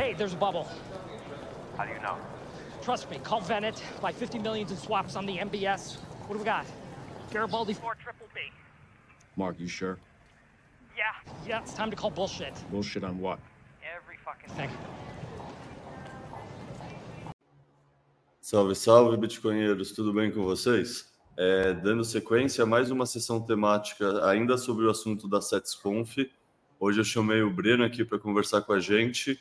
Hey, there's a bubble. How do you know? Trust me, call Venet. Buy 50 millions in swaps on the MBS. What do we got? Garibaldi 4 triple B. Mark, you sure? Yeah, yeah, it's time to call bullshit. Bullshit on what? Every fucking thing. Salve, salve, bitcoinheiros, tudo bem com vocês? É, dando sequência a mais uma sessão temática ainda sobre o assunto da SetsConf. Hoje eu chamei o Breno aqui para conversar com a gente,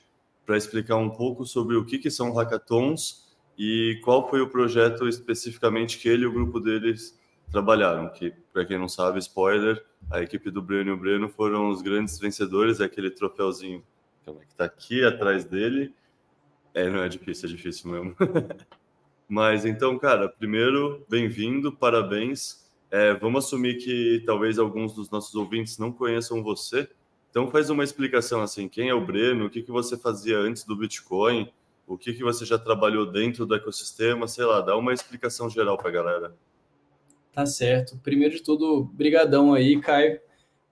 para explicar um pouco sobre o que, que são hackathons e qual foi o projeto especificamente que ele e o grupo deles trabalharam. Que, para quem não sabe, spoiler, a equipe do Breno e o Breno foram os grandes vencedores, é aquele troféuzinho que está aqui atrás dele. É, não é difícil, é difícil mesmo. Mas então, cara, primeiro, bem-vindo, parabéns. É, vamos assumir que talvez alguns dos nossos ouvintes não conheçam você. Então, faz uma explicação assim: quem é o Breno, o que, que você fazia antes do Bitcoin, o que, que você já trabalhou dentro do ecossistema, sei lá, dá uma explicação geral para a galera. Tá certo. Primeiro de tudo, brigadão aí, Caio.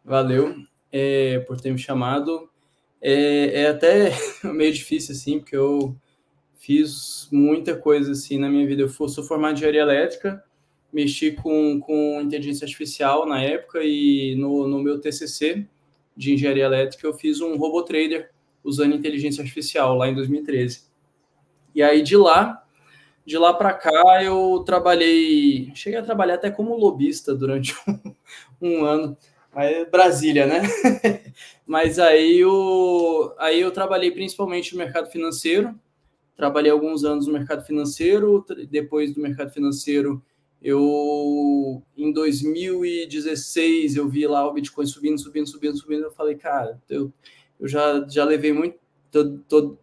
Valeu é, por ter me chamado. É, é até meio difícil, assim, porque eu fiz muita coisa assim na minha vida. Eu sou formado em engenharia elétrica, mexi com, com inteligência artificial na época e no, no meu TCC de engenharia elétrica eu fiz um robô trader usando inteligência artificial lá em 2013. E aí de lá, de lá para cá eu trabalhei, cheguei a trabalhar até como lobista durante um, um ano, mas Brasília, né? mas aí eu, aí eu trabalhei principalmente no mercado financeiro, trabalhei alguns anos no mercado financeiro, depois do mercado financeiro, eu em 2016 eu vi lá o Bitcoin subindo, subindo, subindo, subindo, eu falei, cara, eu, eu já, já levei muito, tô, tô,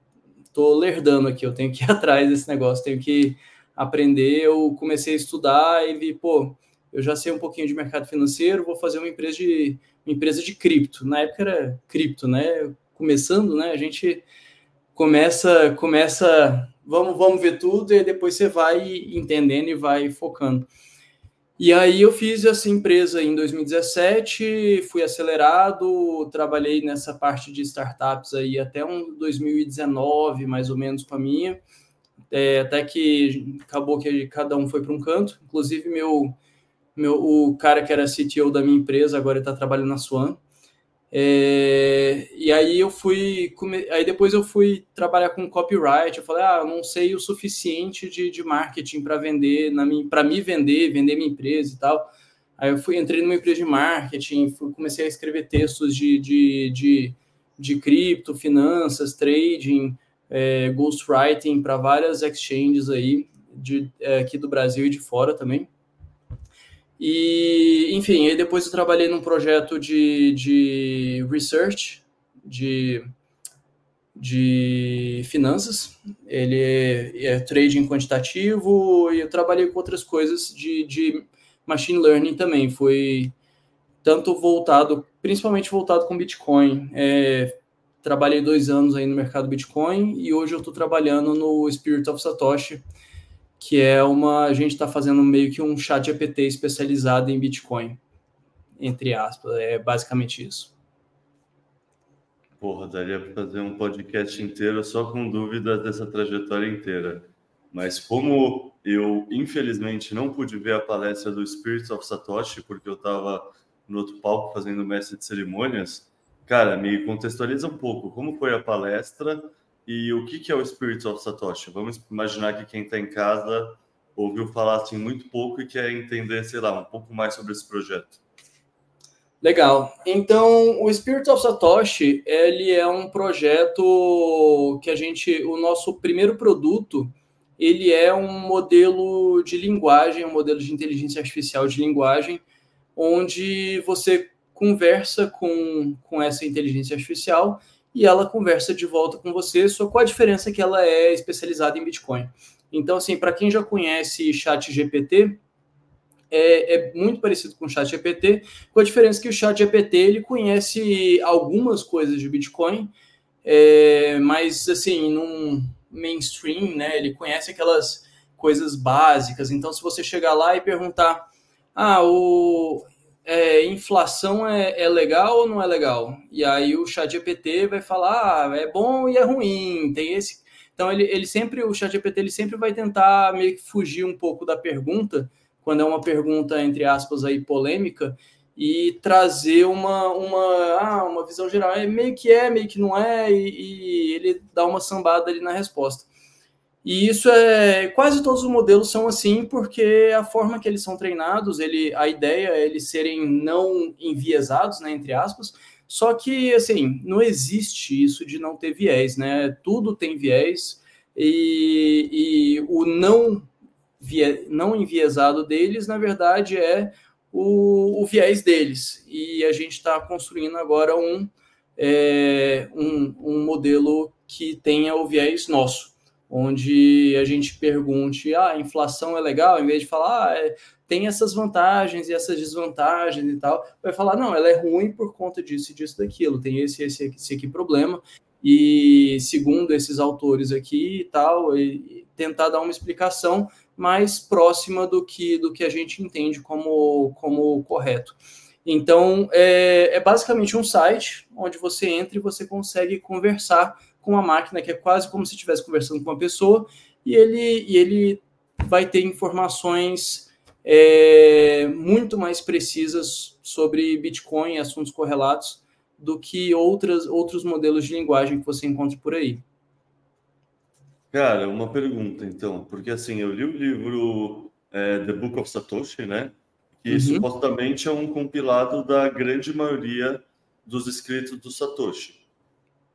tô lerdando aqui, eu tenho que ir atrás desse negócio, tenho que aprender, eu comecei a estudar e vi, pô, eu já sei um pouquinho de mercado financeiro, vou fazer uma empresa de uma empresa de cripto. Na época era cripto, né? Começando, né? A gente começa, começa, vamos, vamos ver tudo e depois você vai entendendo e vai focando. E aí eu fiz essa empresa em 2017, fui acelerado, trabalhei nessa parte de startups aí até um 2019, mais ou menos, com a minha, é, até que acabou que cada um foi para um canto, inclusive meu, meu, o cara que era CTO da minha empresa agora está trabalhando na Swan, é, e aí eu fui, aí depois eu fui trabalhar com copyright. Eu falei, ah, não sei o suficiente de, de marketing para vender, para me vender, vender minha empresa e tal. Aí eu fui, entrei numa empresa de marketing, fui, comecei a escrever textos de, de, de, de cripto, finanças, trading, é, ghostwriting para várias exchanges aí, de, é, aqui do Brasil e de fora também. E, enfim, aí depois eu trabalhei num projeto de, de research, de, de finanças. Ele é, é trading quantitativo e eu trabalhei com outras coisas de, de machine learning também. Foi tanto voltado, principalmente voltado com Bitcoin. É, trabalhei dois anos aí no mercado Bitcoin e hoje eu estou trabalhando no Spirit of Satoshi, que é uma. A gente está fazendo meio que um chat GPT especializado em Bitcoin, entre aspas. É basicamente isso. Porra, daria para fazer um podcast inteiro só com dúvidas dessa trajetória inteira. Mas como eu, infelizmente, não pude ver a palestra do Spirits of Satoshi, porque eu estava no outro palco fazendo mestre de cerimônias, cara, me contextualiza um pouco. Como foi a palestra? E o que, é o Spirit of Satoshi? Vamos imaginar que quem está em casa ouviu falar assim muito pouco e quer entender, sei lá, um pouco mais sobre esse projeto. Legal. Então, o Spirit of Satoshi, ele é um projeto que a gente, o nosso primeiro produto, ele é um modelo de linguagem, um modelo de inteligência artificial de linguagem, onde você conversa com, com essa inteligência artificial e ela conversa de volta com você, só com a diferença que ela é especializada em Bitcoin. Então, assim, para quem já conhece Chat GPT, é, é, muito parecido com o Chat GPT, com a diferença que o Chat GPT ele conhece algumas coisas de Bitcoin, é, mas assim, num mainstream, né? Ele conhece aquelas coisas básicas. Então, se você chegar lá e perguntar, ah, o é, inflação é, é, legal ou não é legal? E aí o chat GPT vai falar, ah, é bom e é ruim, tem esse... Então ele, ele sempre, o chat GPT ele sempre vai tentar meio que fugir um pouco da pergunta, quando é uma pergunta, entre aspas, aí polêmica, e trazer uma, uma, ah, uma visão geral. É meio que é, meio que não é, e, e ele dá uma sambada ali na resposta. E isso é quase todos os modelos são assim, porque a forma que eles são treinados, ele, a ideia é eles serem não enviesados, né, entre aspas. Só que assim, não existe isso de não ter viés, né? Tudo tem viés e, e o não vie, não enviesado deles, na verdade, é o, o viés deles. E a gente está construindo agora um, é, um, um modelo que tenha o viés nosso onde a gente pergunte, ah, a inflação é legal, em vez de falar, ah, é, tem essas vantagens e essas desvantagens e tal, vai falar, não, ela é ruim por conta disso e disso daquilo, tem esse, esse, esse aqui problema, e segundo esses autores aqui e tal, e tentar dar uma explicação mais próxima do que, do que a gente entende como, como correto. Então, é, é basicamente um site onde você entra e você consegue conversar com uma máquina que é quase como se estivesse conversando com uma pessoa, e ele, e ele vai ter informações é, muito mais precisas sobre Bitcoin e assuntos correlatos do que outras, outros modelos de linguagem que você encontra por aí. Cara, uma pergunta então, porque assim, eu li o livro é, The Book of Satoshi, né? Que uhum. supostamente é um compilado da grande maioria dos escritos do Satoshi.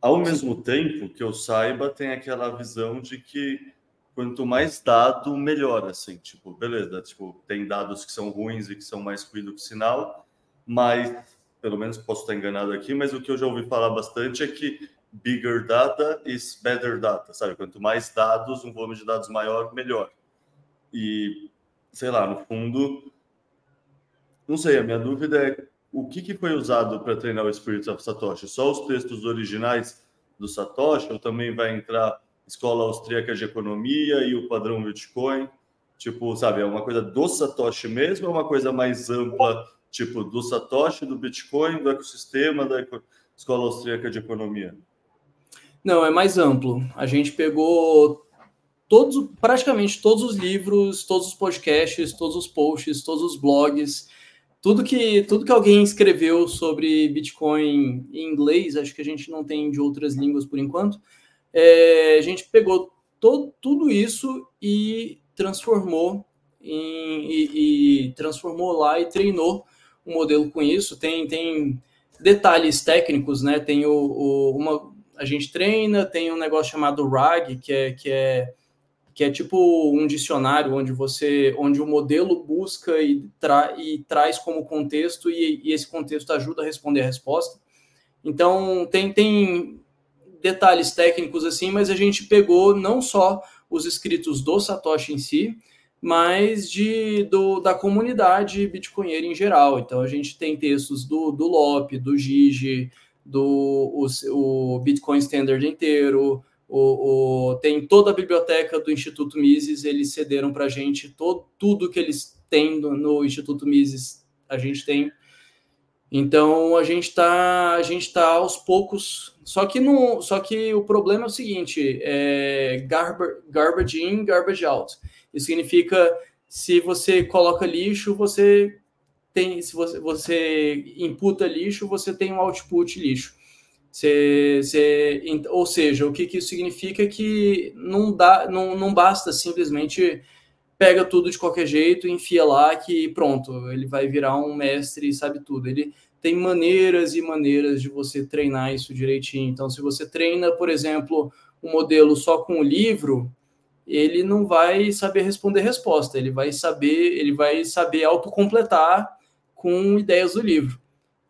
Ao mesmo tempo que eu saiba, tem aquela visão de que quanto mais dado, melhor, assim, tipo, beleza, tipo, tem dados que são ruins e que são mais ruído que sinal, mas, pelo menos posso estar enganado aqui, mas o que eu já ouvi falar bastante é que bigger data is better data, sabe? Quanto mais dados, um volume de dados maior, melhor. E, sei lá, no fundo, não sei, a minha dúvida é o que, que foi usado para treinar o Spirit of Satoshi? Só os textos originais do Satoshi ou também vai entrar escola austríaca de economia e o padrão Bitcoin? Tipo, sabe, é uma coisa do Satoshi mesmo ou é uma coisa mais ampla, tipo, do Satoshi, do Bitcoin, do ecossistema da escola austríaca de economia? Não, é mais amplo. A gente pegou todos, praticamente todos os livros, todos os podcasts, todos os posts, todos os blogs, tudo que, tudo que alguém escreveu sobre Bitcoin em inglês, acho que a gente não tem de outras línguas por enquanto, é, a gente pegou todo, tudo isso e transformou em, e, e, transformou lá e treinou o um modelo com isso. Tem, tem detalhes técnicos, né? Tem o, o, uma, a gente treina, tem um negócio chamado RAG, que é, que é que é tipo um dicionário onde você, onde o modelo busca e, tra e traz como contexto e, e, esse contexto ajuda a responder a resposta. Então tem, tem detalhes técnicos assim, mas a gente pegou não só os escritos do Satoshi em si, mas de, do, da comunidade bitcoinheira em geral. Então a gente tem textos do, do Lop, do Gigi, do o, o Bitcoin Standard inteiro, o, o, tem toda a biblioteca do Instituto Mises, eles cederam para a gente todo, tudo que eles têm no, no, Instituto Mises, a gente tem. Então a gente está a gente tá aos poucos. Só que no, só que o problema é o seguinte: é garbage, in, garbage out. Isso significa se você coloca lixo, você tem, se você, você imputa lixo, você tem um output lixo. Você, você, ou seja, o que, que isso significa é que não, dá, não, não basta simplesmente pega tudo de qualquer jeito, enfia lá que pronto, ele vai virar um mestre e sabe tudo. Ele tem maneiras e maneiras de você treinar isso direitinho. Então, se você treina, por exemplo, um modelo só com o livro, ele não vai saber responder resposta, ele vai saber, ele vai saber autocompletar com ideias do livro.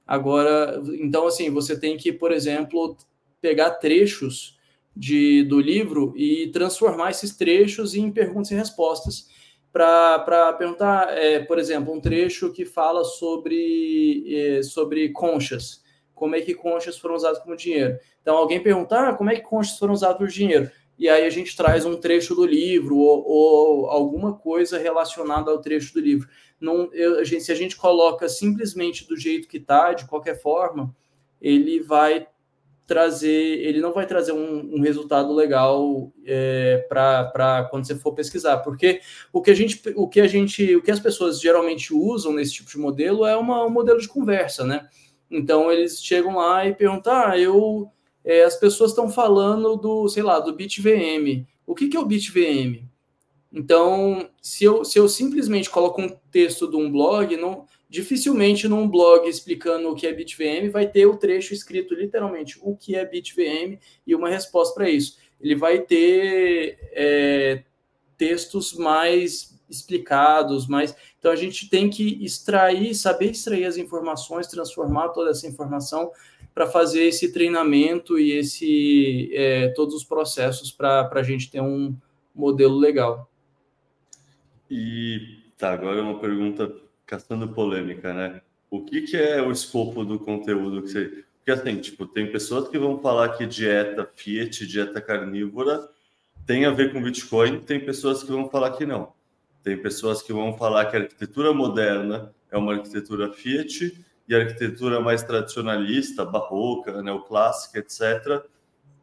Agora, então, assim, você tem que, por exemplo, pegar trechos de, do livro e transformar esses trechos em perguntas e respostas para perguntar, é, por exemplo, um trecho que fala sobre, é, sobre conchas. Como é que conchas foram usadas como dinheiro? Então, alguém perguntar ah, como é que conchas foram usadas por dinheiro? e aí a gente traz um trecho do livro ou, ou alguma coisa relacionada ao trecho do livro. Não, eu, a gente, se a gente coloca simplesmente do jeito que está, de qualquer forma, ele vai trazer, ele não vai trazer um, um resultado legal é, para quando você for pesquisar, porque o que a gente, o que a gente, o que as pessoas geralmente usam nesse tipo de modelo é uma, um modelo de conversa, né? Então eles chegam lá e perguntam, ah, eu, é, as pessoas estão falando do, sei lá, do BitVM. O que, que é o BitVM? Então, se eu, se eu simplesmente coloco um texto de um blog, não, dificilmente num blog explicando o que é BitVM vai ter o trecho escrito literalmente o que é BitVM e uma resposta para isso. Ele vai ter é, textos mais explicados, mais. Então a gente tem que extrair, saber extrair as informações, transformar toda essa informação para fazer esse treinamento e esse é, todos os processos para a gente ter um modelo legal. E tá, agora uma pergunta caçando polêmica, né? O que, que é o escopo do conteúdo que você. Porque assim, tipo, tem pessoas que vão falar que dieta Fiat, dieta carnívora, tem a ver com Bitcoin, tem pessoas que vão falar que não. Tem pessoas que vão falar que a arquitetura moderna é uma arquitetura Fiat e a arquitetura mais tradicionalista, barroca, neoclássica, etc.,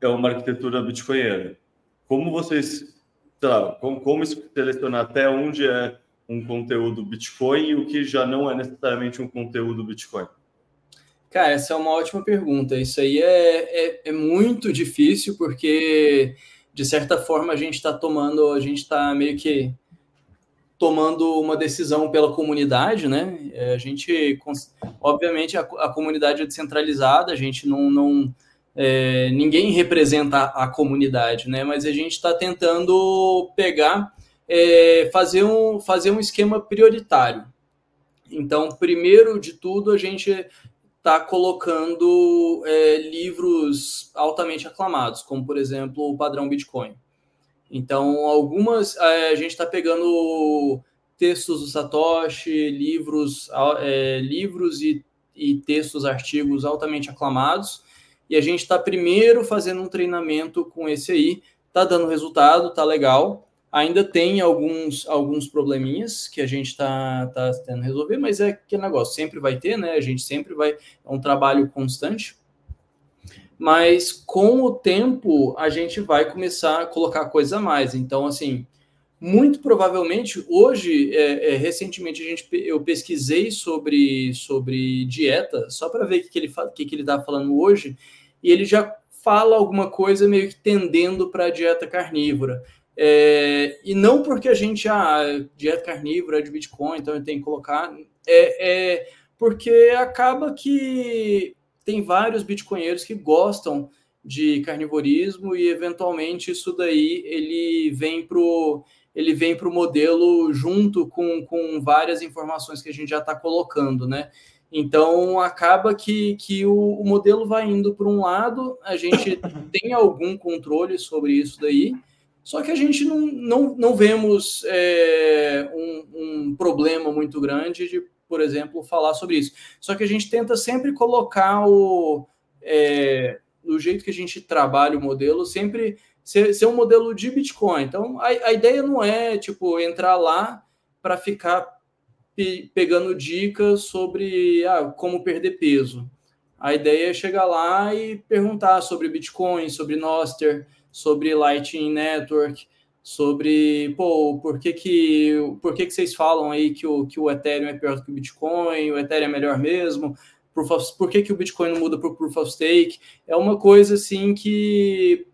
é uma arquitetura bitcoinera. Como vocês, tá, como, como selecionar até onde é um conteúdo Bitcoin e o que já não é necessariamente um conteúdo Bitcoin? Cara, essa é uma ótima pergunta. Isso aí é, é, é muito difícil porque, de certa forma, a gente está tomando, a gente está meio que tomando uma decisão pela comunidade, né? É, a gente, obviamente, a, a comunidade é descentralizada, a gente não, não é, ninguém representa a, comunidade, né? Mas a gente está tentando pegar é fazer, um, fazer um esquema prioritário. Então, primeiro de tudo, a gente está colocando é, livros altamente aclamados, como, por exemplo, o padrão Bitcoin. Então, algumas é, a gente está pegando textos do Satoshi, livros, é, livros e, e textos, artigos altamente aclamados, e a gente está primeiro fazendo um treinamento com esse aí, está dando resultado, está legal. Ainda tem alguns, alguns probleminhas que a gente está tá tendo resolver, mas é que negócio sempre vai ter, né? A gente sempre vai. É um trabalho constante. Mas com o tempo a gente vai começar a colocar coisa a mais. Então, assim, muito provavelmente hoje, é, é, recentemente a gente, eu pesquisei sobre, sobre dieta, só para ver o que, que ele o que, que ele está falando hoje, e ele já fala alguma coisa meio que tendendo para a dieta carnívora. É, e não porque a gente, ah, dieta carnívora é de Bitcoin, então tenho que colocar. É, é porque acaba que tem vários bitcoinheiros que gostam de carnivorismo e eventualmente isso daí ele vem pro ele vem para o modelo junto com, com várias informações que a gente já está colocando, né? Então acaba que, que o, o modelo vai indo para um lado, a gente tem algum controle sobre isso daí, só que a gente não, não, não vemos é, um, um, problema muito grande de, por exemplo, falar sobre isso. Só que a gente tenta sempre colocar o. É, do jeito que a gente trabalha o modelo, sempre ser, ser um modelo de Bitcoin. Então, a, a ideia não é, tipo, entrar lá para ficar pe pegando dicas sobre ah, como perder peso. A ideia é chegar lá e perguntar sobre Bitcoin, sobre Noster, sobre Lightning Network, sobre pô, por que, que, por que, que vocês falam aí que o, que o Ethereum é pior do que o Bitcoin, o Ethereum é melhor mesmo, of, por que, que o Bitcoin não muda para o Proof of Stake? É uma coisa assim que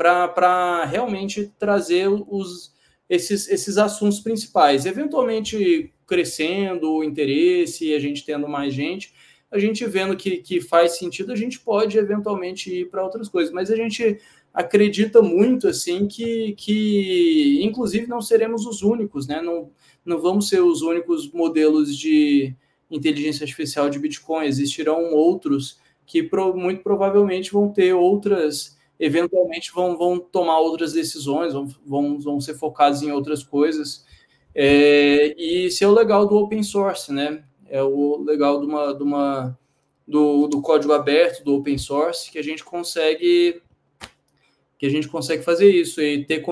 para realmente trazer os, esses, esses assuntos principais. Eventualmente crescendo o interesse, a gente tendo mais gente, a gente vendo que, que faz sentido, a gente pode eventualmente ir para outras coisas, mas a gente acredita muito assim que, que inclusive não seremos os únicos, né? Não, não vamos ser os únicos modelos de inteligência artificial de Bitcoin. Existirão outros que pro, muito provavelmente vão ter outras, eventualmente vão, vão tomar outras decisões, vão, vão, vão ser focados em outras coisas. É, e isso é o legal do open source, né? É o legal de uma, de uma do, do código aberto, do open source, que a gente consegue que a gente consegue fazer isso e ter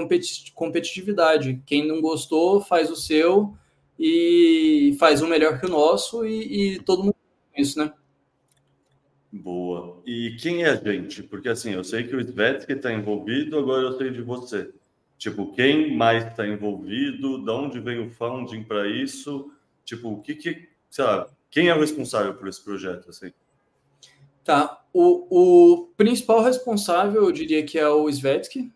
competitividade. Quem não gostou, faz o seu e faz um melhor que o nosso e, e todo mundo isso, né? Boa. E quem é a gente? Porque assim, eu sei que o Svetsky está envolvido, agora eu sei de você. Tipo, quem mais está envolvido? De onde vem o funding para isso? Tipo, o que que, lá, quem é o responsável por esse projeto assim? Tá. O, o principal responsável, eu diria que é o Svetsky,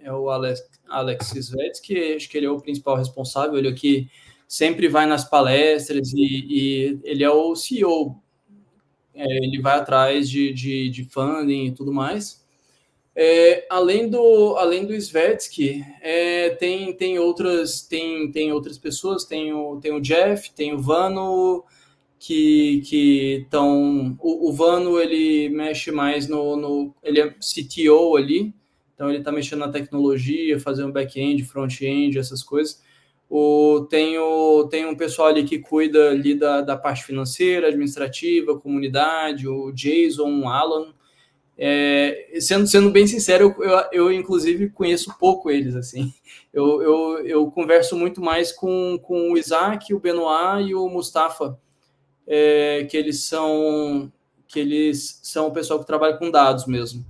é o Alex, Alex Svetsky, acho que ele é o principal responsável, ele aqui sempre vai nas palestras e, e ele é o CEO, é, ele vai atrás de, de, de funding e tudo mais. É, além do além do Svetsky, é, tem tem outras tem tem outras pessoas, tem o, tem o Jeff, tem o Vano que que estão o, o, Vano ele mexe mais no, no ele é CTO ali, então ele está mexendo na tecnologia, fazendo back-end, front-end, essas coisas. O, tem, o, tem um pessoal ali que cuida ali da, da parte financeira, administrativa, comunidade, o Jason, o Alan, é, sendo, sendo bem sincero, eu, eu, eu, inclusive conheço pouco eles, assim. Eu, eu, eu converso muito mais com, com o Isaac, o Benoit e o Mustafa, é, que eles são que eles são o pessoal que trabalha com dados mesmo.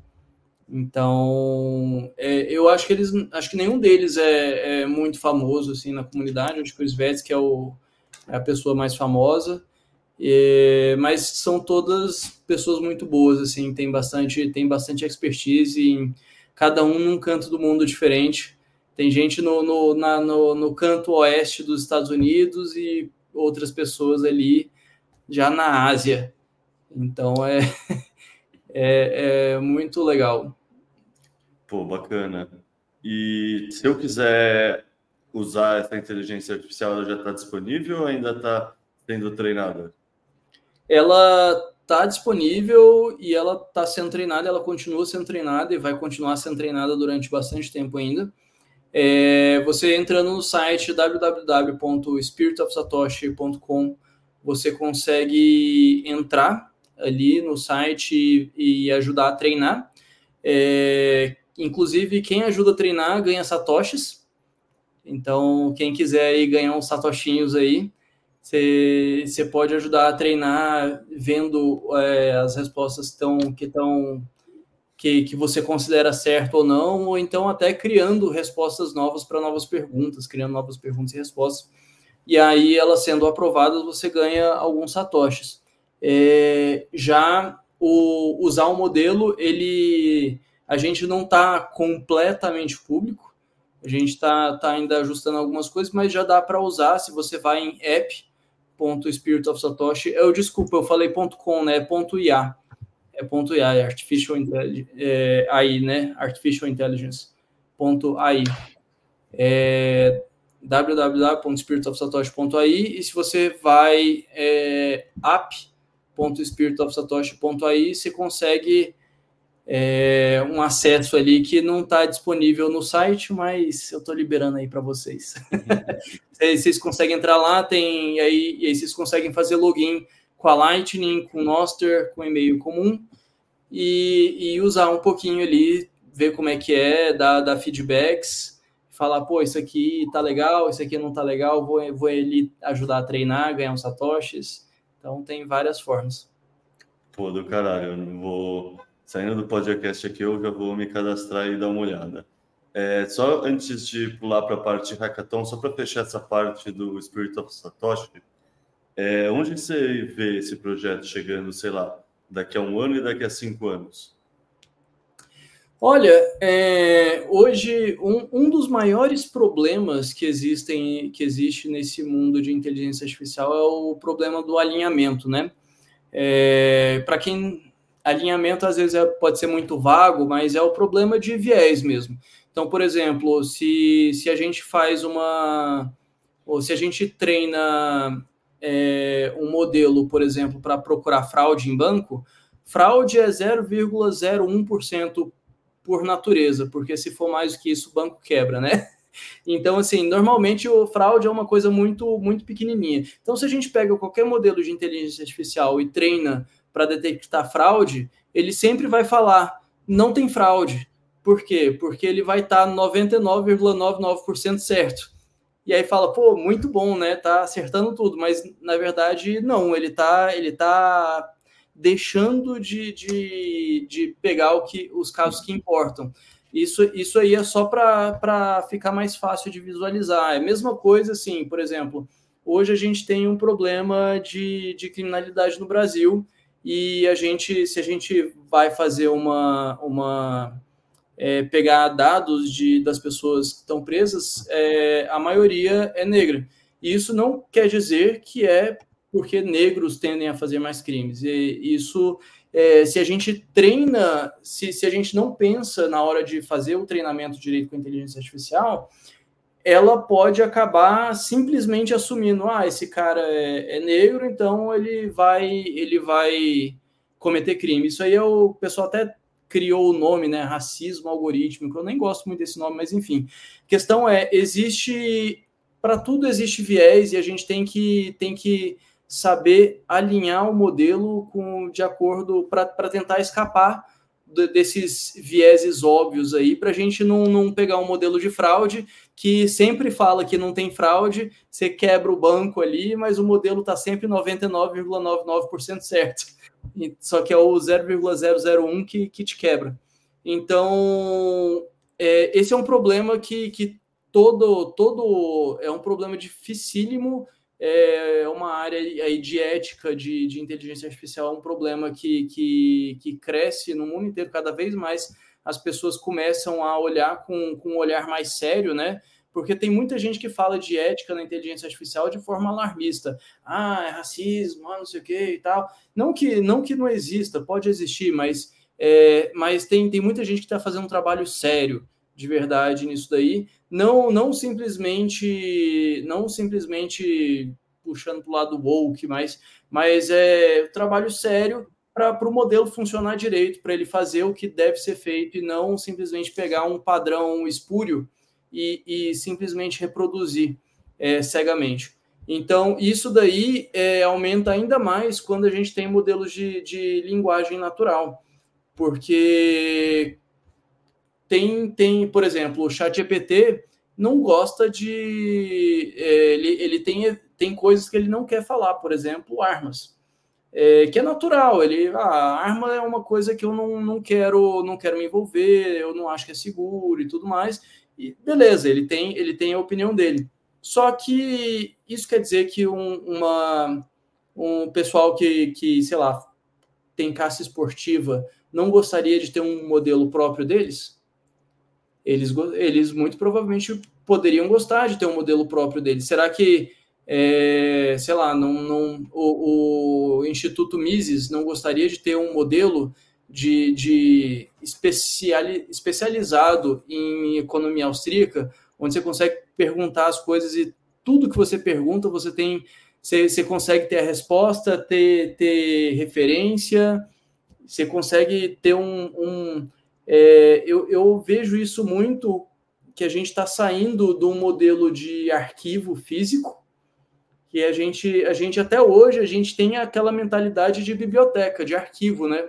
Então, é, eu acho que eles, acho que nenhum deles é, é, muito famoso assim na comunidade. Acho que o Svetsky é, o, é a pessoa mais famosa. É, mas são todas pessoas muito boas, assim, tem bastante, tem bastante expertise em cada um num canto do mundo diferente. Tem gente no, no, na, no, no canto oeste dos Estados Unidos e outras pessoas ali já na Ásia. Então é, é, é muito legal. Pô, bacana. E se eu quiser usar essa inteligência artificial, ela já está disponível ou ainda está sendo treinada? ela está disponível e ela está sendo treinada, ela continua sendo treinada e vai continuar sendo treinada durante bastante tempo ainda. É, você entrando no site www.spiritofsatoshi.com, você consegue entrar ali no site e, ajudar a treinar. É, inclusive, quem ajuda a treinar ganha satoshis. Então, quem quiser aí ganhar uns satoshinhos aí, você, pode ajudar a treinar vendo é, as respostas tão, que estão que, que você considera certo ou não, ou então até criando respostas novas para novas perguntas, criando novas perguntas e respostas. E aí, elas sendo aprovadas, você ganha alguns satoshis. É, já o, usar o modelo, ele a gente não está completamente público, a gente está tá ainda ajustando algumas coisas, mas já dá para usar se você vai em app ponto Spirit of Satoshi. Eu desculpa, eu falei .com, né? Ponto .ia. É ponto .ia, é Artificial Intelligence, é, AI, né? Artificial Intelligence. Ponto .ai. É, www.spiritofsatoshi.ai e se você vai é, app.spiritofsatoshi.ai, você consegue é, um acesso ali que não está disponível no site, mas eu estou liberando aí para vocês. vocês conseguem entrar lá, tem e aí, e aí vocês conseguem fazer login com a Lightning, com o Noster, com e-mail comum e, e, usar um pouquinho ali, ver como é que é, dar, dar feedbacks, falar, pô, isso aqui tá legal, isso aqui não tá legal, vou, vou ele ajudar a treinar, ganhar uns satoshis. Então tem várias formas. Pô, do caralho, eu não vou saindo do podcast aqui, eu já vou me cadastrar e dar uma olhada. É, só antes de pular para a parte hackathon, só para fechar essa parte do Spirit of Satoshi, é, onde você vê esse projeto chegando, sei lá, daqui a um ano e daqui a cinco anos? Olha, é, hoje um, um, dos maiores problemas que existem, que existe nesse mundo de inteligência artificial é o problema do alinhamento, né? É, para quem alinhamento às vezes é, pode ser muito vago, mas é o problema de viés mesmo. Então, por exemplo, se, se a gente faz uma. Ou se a gente treina é, um modelo, por exemplo, para procurar fraude em banco, fraude é 0,01% por natureza, porque se for mais do que isso, o banco quebra, né? Então, assim, normalmente o fraude é uma coisa muito, muito pequenininha. Então, se a gente pega qualquer modelo de inteligência artificial e treina para detectar fraude, ele sempre vai falar não tem fraude, Por quê? Porque ele vai estar tá 99,99% certo. E aí fala, pô, muito bom, né? Tá acertando tudo, mas na verdade não, ele tá, ele tá deixando de, de, de pegar o que, os casos que importam. Isso, isso aí é só para ficar mais fácil de visualizar. É a mesma coisa, assim, por exemplo, hoje a gente tem um problema de, de criminalidade no Brasil e a gente, se a gente vai fazer uma, uma é, pegar dados de, das pessoas que estão presas, é, a maioria é negra. E isso não quer dizer que é porque negros tendem a fazer mais crimes. E isso é, se a gente treina, se, se a gente não pensa na hora de fazer o treinamento direito com inteligência artificial, ela pode acabar simplesmente assumindo, ah, esse cara é, é, negro, então ele vai, ele vai cometer crime. Isso aí é o pessoal até criou o nome, né, racismo algorítmico. Eu nem gosto muito desse nome, mas enfim. A questão é, existe para tudo existe viés e a gente tem que tem que saber alinhar o modelo com de acordo para tentar escapar desses vieses óbvios aí, para a gente não, não pegar um modelo de fraude que sempre fala que não tem fraude, você quebra o banco ali, mas o modelo está sempre 99,99% certo. Só que é o 0,001 que, que te quebra. Então, é, esse é um problema que, que todo, todo é um problema dificílimo é uma área aí de ética de, de inteligência artificial, é um problema que, que, que cresce no mundo inteiro cada vez mais. As pessoas começam a olhar com, com um olhar mais sério, né? Porque tem muita gente que fala de ética na inteligência artificial de forma alarmista. Ah, é racismo, ah, não sei o que e tal. Não que não, que não exista, pode existir, mas, é, mas tem, tem muita gente que está fazendo um trabalho sério de verdade nisso daí, não não simplesmente não simplesmente puxando para o lado woke, mas, mas é trabalho sério para o modelo funcionar direito, para ele fazer o que deve ser feito e não simplesmente pegar um padrão espúrio e, e simplesmente reproduzir é, cegamente. Então, isso daí é, aumenta ainda mais quando a gente tem modelos de, de linguagem natural, porque tem, tem, por exemplo, o ChatGPT não gosta de. É, ele, ele tem, tem coisas que ele não quer falar, por exemplo, armas. É, que é natural, ele. Ah, arma é uma coisa que eu não, não quero não quero me envolver, eu não acho que é seguro e tudo mais. E beleza, ele tem, ele tem a opinião dele. Só que isso quer dizer que um, uma, um pessoal que, que, sei lá, tem caça esportiva não gostaria de ter um modelo próprio deles? Eles, eles muito provavelmente poderiam gostar de ter um modelo próprio deles. Será que, é, sei lá, não, não, o, o, Instituto Mises não gostaria de ter um modelo de, de especiali, especializado em economia austríaca, onde você consegue perguntar as coisas e tudo que você pergunta você tem, você, você consegue ter a resposta, ter, ter referência, você consegue ter um, um é, eu, eu vejo isso muito que a gente está saindo de um modelo de arquivo físico, que a gente, a gente até hoje a gente tem aquela mentalidade de biblioteca, de arquivo, né?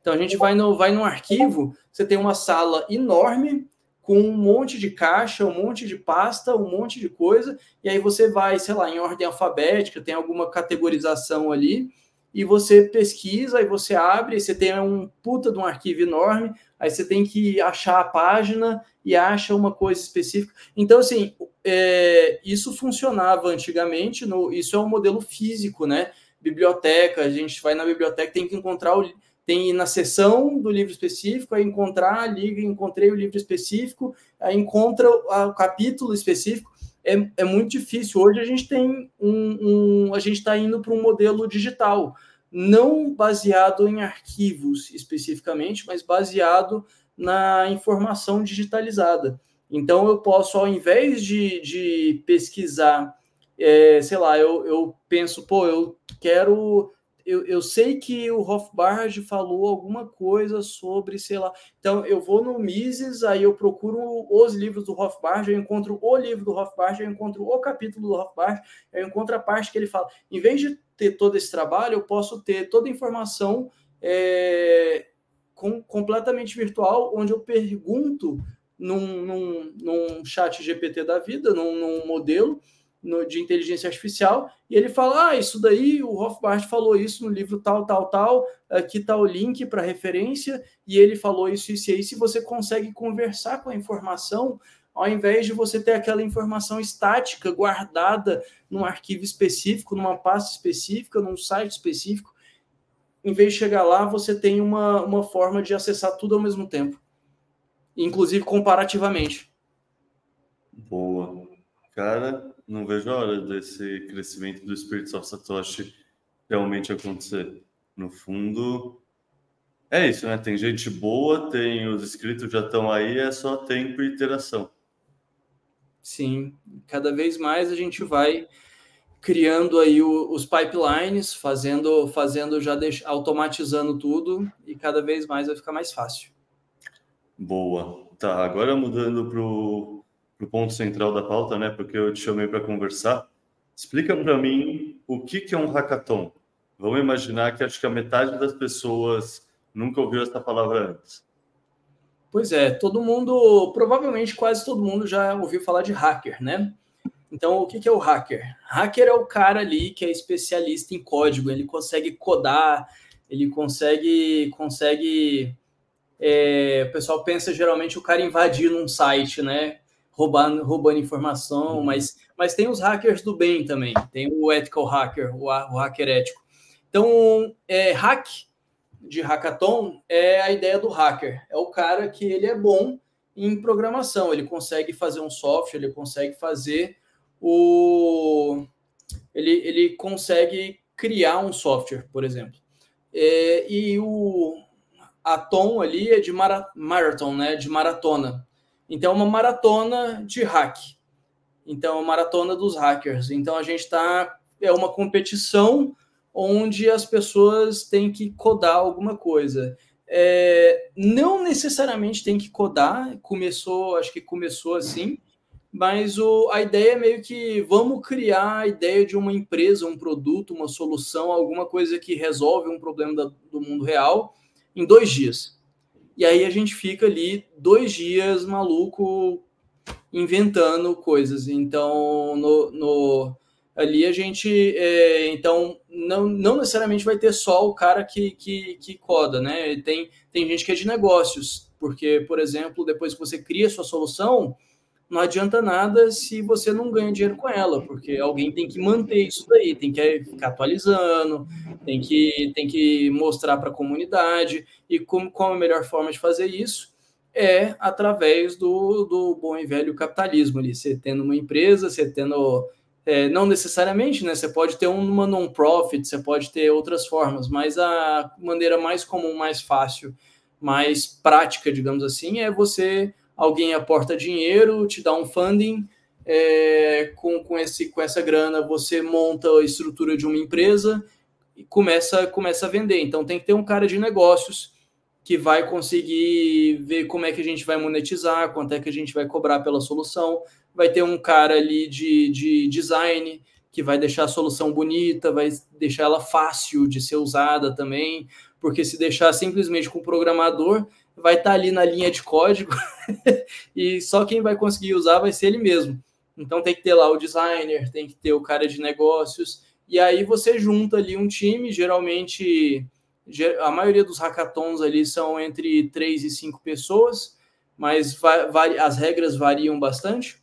Então a gente vai no vai no arquivo, você tem uma sala enorme com um monte de caixa, um monte de pasta, um monte de coisa, e aí você vai, sei lá, em ordem alfabética, tem alguma categorização ali, e você pesquisa, e você abre, e você tem um puta de um arquivo enorme, aí você tem que achar a página e acha uma coisa específica. Então, assim, é, isso funcionava antigamente, no, isso é um modelo físico, né? Biblioteca, a gente vai na biblioteca, tem que encontrar o tem na seção do livro específico, aí encontrar ali, encontrei o livro específico, aí encontra o capítulo específico. É, é muito difícil. Hoje a gente tem um, um a gente está indo para um modelo digital, não baseado em arquivos especificamente, mas baseado na informação digitalizada. Então eu posso, ao invés de, de pesquisar, é, sei lá, eu, eu penso, pô, eu quero eu, eu sei que o Hofbard falou alguma coisa sobre, sei lá. Então, eu vou no Mises, aí eu procuro os livros do Hofbard, eu encontro o livro do Hofbard, eu encontro o capítulo do Hofbard, eu encontro a parte que ele fala. Em vez de ter todo esse trabalho, eu posso ter toda a informação é, com, completamente virtual, onde eu pergunto num, num, num chat GPT da vida, num, num modelo no, de inteligência artificial, e ele fala: Ah, isso daí, o Rothbard falou isso no livro tal, tal, tal, aqui está o link para referência, e ele falou isso, isso e aí. Se você consegue conversar com a informação, ao invés de você ter aquela informação estática guardada num arquivo específico, numa pasta específica, num site específico, em vez de chegar lá, você tem uma, uma forma de acessar tudo ao mesmo tempo, inclusive comparativamente. Boa. Cara, não vejo a hora desse crescimento do Spirits of Satoshi realmente acontecer. No fundo, é isso, né? Tem gente boa, tem os inscritos já estão aí, é só tempo e iteração. Sim, cada vez mais a gente vai criando aí o, os pipelines, fazendo, fazendo já deix, automatizando tudo e cada vez mais vai ficar mais fácil. Boa. Tá, agora mudando para o ponto central da pauta, né? Porque eu te chamei para conversar. Explica para mim o que, que é um hackathon. Vamos imaginar que acho que a metade das pessoas nunca ouviu essa palavra antes. Pois é, todo mundo, provavelmente quase todo mundo já ouviu falar de hacker, né? Então, o que é o hacker? Hacker é o cara ali que é especialista em código, ele consegue codar, ele consegue, consegue. É, o pessoal pensa geralmente o cara invadir num site, né? Roubando, roubando informação, uhum. mas, mas tem os hackers do bem também, tem o ethical hacker, o, o hacker ético. Então, é, hack de hackathon é a ideia do hacker. É o cara que ele é bom em programação, ele consegue fazer um software, ele consegue fazer o. Ele, ele consegue criar um software, por exemplo. É, e o Atom ali é de mara, marathon, né? De maratona. Então, é uma maratona de hack. Então, é maratona dos hackers. Então, a gente está. É uma competição onde as pessoas têm que codar alguma coisa. É, não necessariamente tem que codar, começou, acho que começou assim, mas o, a ideia é meio que vamos criar a ideia de uma empresa, um produto, uma solução, alguma coisa que resolve um problema da, do mundo real em dois dias. E aí a gente fica ali dois dias maluco inventando coisas. Então, no, no ali a gente é, então não, não necessariamente vai ter só o cara que, que, que coda, né? Tem, tem gente que é de negócios, porque, por exemplo, depois que você cria sua solução, não adianta nada se você não ganha dinheiro com ela, porque alguém tem que manter isso daí, tem que ficar atualizando, tem que, tem que mostrar para a comunidade. E como, como a melhor forma de fazer isso é através do, do bom e velho capitalismo ali. Você tendo uma empresa, você tendo é, não necessariamente, né? Você pode ter uma non-profit, você pode ter outras formas, mas a maneira mais comum, mais fácil, mais prática, digamos assim, é você alguém aporta dinheiro, te dá um funding, é, com, com, esse, com essa grana você monta a estrutura de uma empresa e começa, começa a vender. Então tem que ter um cara de negócios que vai conseguir ver como é que a gente vai monetizar, quanto é que a gente vai cobrar pela solução, vai ter um cara ali de, de design que vai deixar a solução bonita, vai deixar ela fácil de ser usada também, porque se deixar simplesmente com o programador, vai estar tá ali na linha de código e só quem vai conseguir usar vai ser ele mesmo. Então tem que ter lá o designer, tem que ter o cara de negócios, e aí você junta ali um time, geralmente a maioria dos hackathons ali são entre três e cinco pessoas, mas as regras variam bastante.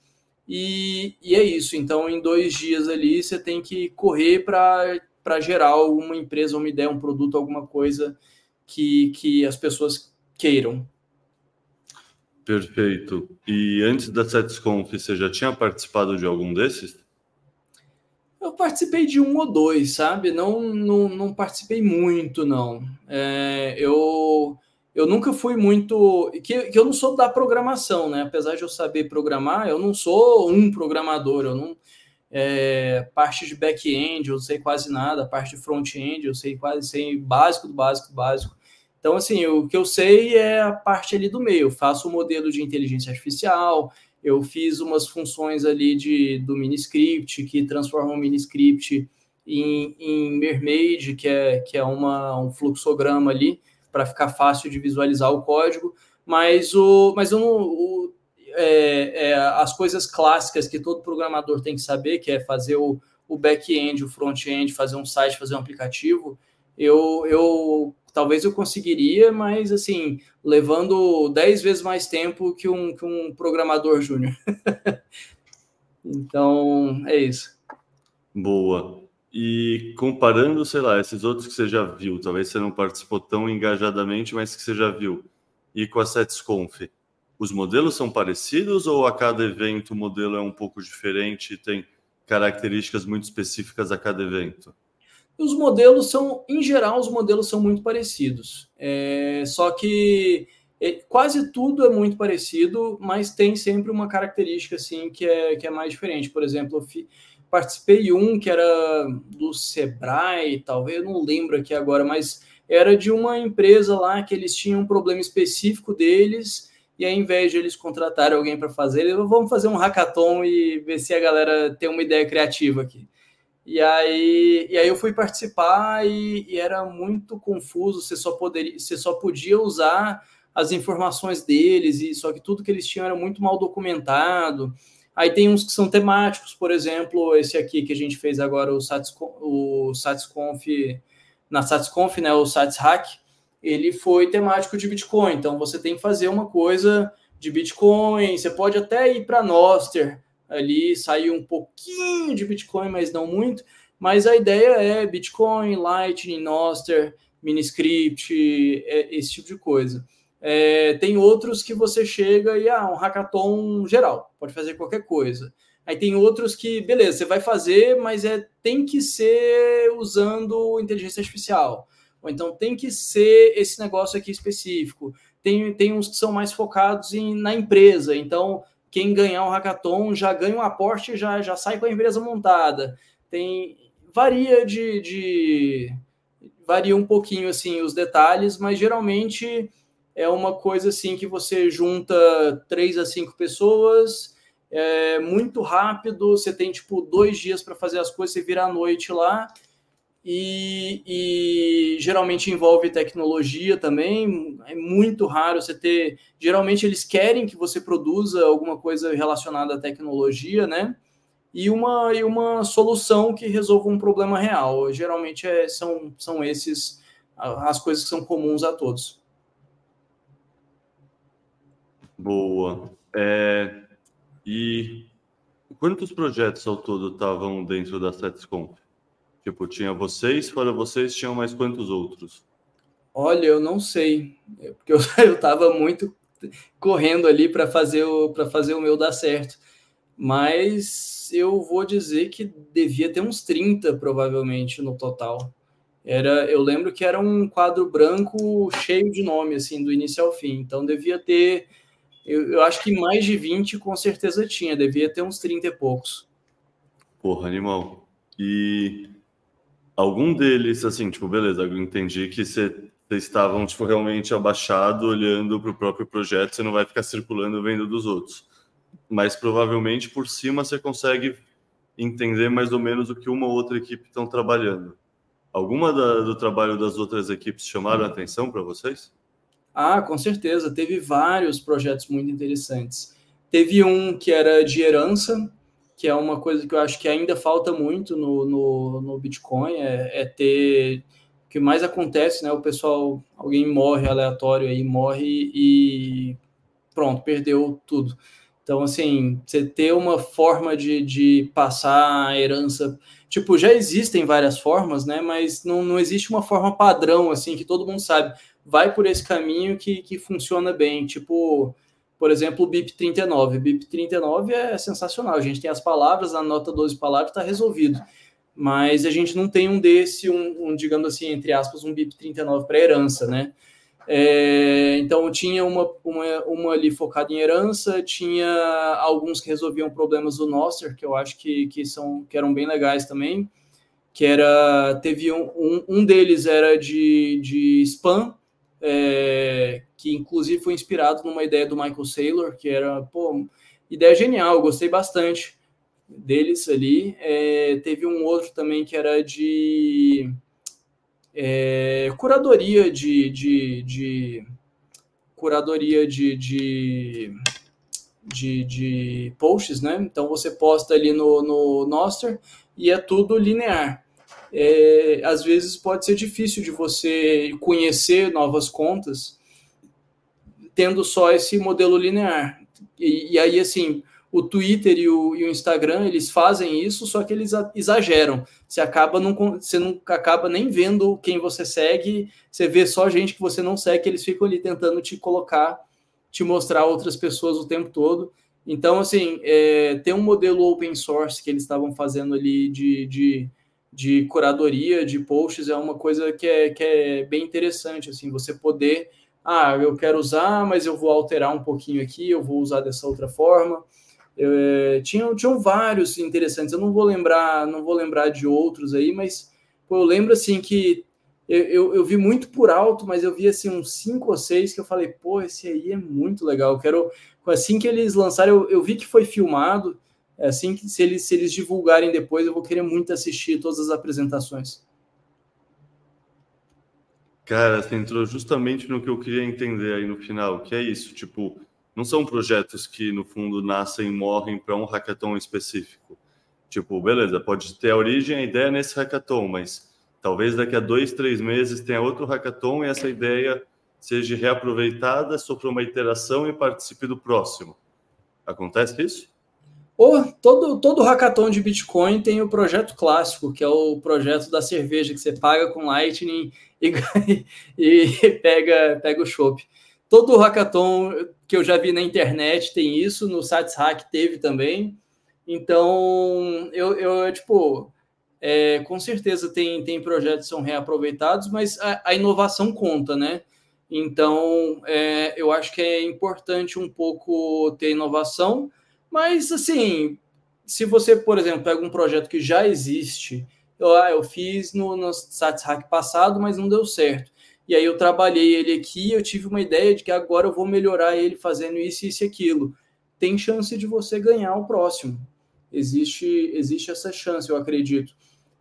E, e é isso. Então, em dois dias ali, você tem que correr para gerar uma empresa, uma ideia, um produto, alguma coisa que, que as pessoas queiram. Perfeito. E antes da SetsConf, você já tinha participado de algum desses? Eu participei de um ou dois, sabe? Não, não, não participei muito, não. É, eu eu nunca fui muito. Que, que eu não sou da programação, né? Apesar de eu saber programar, eu não sou um programador, eu não. É, parte de back-end, eu sei quase nada, parte de front-end, eu sei quase sei básico do básico do básico. Então, assim, o que eu sei é a parte ali do meio. Eu faço o um modelo de inteligência artificial, eu fiz umas funções ali de, do miniscript, que transforma o miniscript em, em Mermaid, que é, que é uma, um fluxograma ali para ficar fácil de visualizar o código, mas, o, mas eu o, é, é, as coisas clássicas que todo programador tem que saber, que é fazer o, o back-end, o front-end, fazer um site, fazer um aplicativo, eu, eu talvez eu conseguiria, mas assim, levando 10 vezes mais tempo que um, que um programador júnior. então, é isso. Boa. E comparando, sei lá, esses outros que você já viu, talvez você não participou tão engajadamente, mas que você já viu, e com a SetsConf, os modelos são parecidos ou a cada evento o modelo é um pouco diferente e tem características muito específicas a cada evento? Os modelos são, em geral, os modelos são muito parecidos. É, só que é, quase tudo é muito parecido, mas tem sempre uma característica assim que é, que é mais diferente. Por exemplo, eu participei um que era do Sebrae, talvez, eu não lembro aqui agora, mas era de uma empresa lá que eles tinham um problema específico deles e ao invés de eles contratarem alguém para fazer, eles vamos fazer um hackathon e ver se a galera tem uma ideia criativa aqui. E aí, e aí eu fui participar e, e, era muito confuso, você só, poderia, você só podia usar as informações deles, e só que tudo que eles tinham era muito mal documentado. Aí tem uns que são temáticos, por exemplo, esse aqui que a gente fez agora, o, Satsconf, o na SatsConf, né, o SatsHack, ele foi temático de Bitcoin. Então você tem que fazer uma coisa de Bitcoin, você pode até ir para Noster ali, sair um pouquinho de Bitcoin, mas não muito. Mas a ideia é Bitcoin, Lightning, Noster, Miniscript, é, esse tipo de coisa. É, tem outros que você chega e ah, um hackathon geral, pode fazer qualquer coisa. Aí tem outros que, beleza, você vai fazer, mas é, tem que ser usando inteligência artificial ou então tem que ser esse negócio aqui específico. Tem, tem uns que são mais focados em, na empresa, então quem ganhar um hackathon já ganha um aporte já já sai com a empresa montada. Tem varia de, de varia um pouquinho assim os detalhes, mas geralmente é uma coisa assim que você junta três a cinco pessoas, é muito rápido, você tem tipo dois dias para fazer as coisas, você vira à noite lá e, e, geralmente envolve tecnologia também. É muito raro você ter. Geralmente eles querem que você produza alguma coisa relacionada à tecnologia, né? E uma, e uma solução que resolva um problema real. Geralmente é, são, são esses as coisas que são comuns a todos. Boa. É, e quantos projetos ao todo estavam dentro da SetsConf? Tipo, tinha vocês, fora vocês, tinham mais quantos outros? Olha, eu não sei, porque eu, eu tava muito correndo ali para fazer o para fazer o meu dar certo. Mas eu vou dizer que devia ter uns 30 provavelmente no total. Era, eu lembro que era um quadro branco cheio de nome assim do início ao fim. Então devia ter eu, eu acho que mais de 20 com certeza tinha, devia ter uns 30 e poucos. Porra, animal. E algum deles, assim, tipo, beleza, eu entendi que vocês estavam, tipo, realmente abaixado, olhando para o próprio projeto, você não vai ficar circulando vendo dos outros. Mas provavelmente por cima você consegue entender mais ou menos o que uma ou outra equipe estão trabalhando. Alguma da, do trabalho das outras equipes chamaram atenção para vocês? Ah, com certeza. Teve vários projetos muito interessantes. Teve um que era de herança, que é uma coisa que eu acho que ainda falta muito no, no, no Bitcoin, é, é, ter o que mais acontece, né? O pessoal, alguém morre aleatório aí, morre e pronto, perdeu tudo. Então, assim, você ter uma forma de, de passar a herança. Tipo, já existem várias formas, né? Mas não, não existe uma forma padrão, assim, que todo mundo sabe. Vai por esse caminho que, que funciona bem. Tipo, por exemplo, o BIP 39. O BIP 39 é sensacional. A gente tem as palavras, a nota 12 palavras está resolvido. Mas a gente não tem um desse, um, um digamos assim, entre aspas, um BIP 39 para herança, né? É, então tinha uma, uma, uma ali focada em herança, tinha alguns que resolviam problemas do Noster, que eu acho que, que, são, que eram bem legais também, que era, teve um, um, um deles era de, de spam, é, que inclusive foi inspirado numa ideia do Michael Saylor, que era, pô, ideia genial, gostei bastante deles ali. É, teve um outro também que era de. é, curadoria de, de, de curadoria de, de, de, de, posts, né? Então você posta ali no, no Noster e é tudo linear. É, às vezes pode ser difícil de você conhecer novas contas tendo só esse modelo linear. E, e aí, assim, o Twitter e o, e o, Instagram eles fazem isso, só que eles exageram. Você acaba não, você não acaba nem vendo quem você segue, você vê só gente que você não segue, eles ficam ali tentando te colocar, te mostrar outras pessoas o tempo todo. Então, assim, é, tem um modelo open source que eles estavam fazendo ali de, de, de curadoria de posts, é uma coisa que é, que é bem interessante, assim, você poder, ah, eu quero usar, mas eu vou alterar um pouquinho aqui, eu vou usar dessa outra forma. É, tinham, vários interessantes. Eu não vou lembrar, não vou lembrar de outros aí, mas pô, eu lembro assim que eu, eu, eu, vi muito por alto, mas eu vi assim uns cinco ou seis que eu falei, pô, esse aí é muito legal. Eu quero assim que eles lançaram, eu, eu vi que foi filmado. Assim que se eles se eles divulgarem depois, eu vou querer muito assistir todas as apresentações. Cara, você entrou justamente no que eu queria entender aí no final, que é isso, tipo, não são projetos que, no fundo, nascem e morrem para um hackathon específico. Tipo, beleza, pode ter a origem, a ideia nesse hackathon, mas talvez daqui a dois, três meses tenha outro hackathon e essa ideia seja reaproveitada, sofra uma iteração e participe do próximo. Acontece isso? Oh, todo, todo hackathon de Bitcoin tem o projeto clássico, que é o projeto da cerveja, que você paga com Lightning e, e pega, pega o chopp. Todo hackathon que eu já vi na internet tem isso, no Sats Hack teve também. Então, eu, eu tipo, é, com certeza tem, tem projetos que são reaproveitados, mas a, a inovação conta, né? Então, é, eu acho que é importante um pouco ter inovação, mas assim, se você, por exemplo, pega um projeto que já existe, eu, ah, eu fiz no, no Sats Hack passado, mas não deu certo. E aí eu trabalhei ele aqui, eu tive uma ideia de que agora eu vou melhorar ele fazendo isso, isso e aquilo. Tem chance de você ganhar o próximo. Existe, existe essa chance, eu acredito.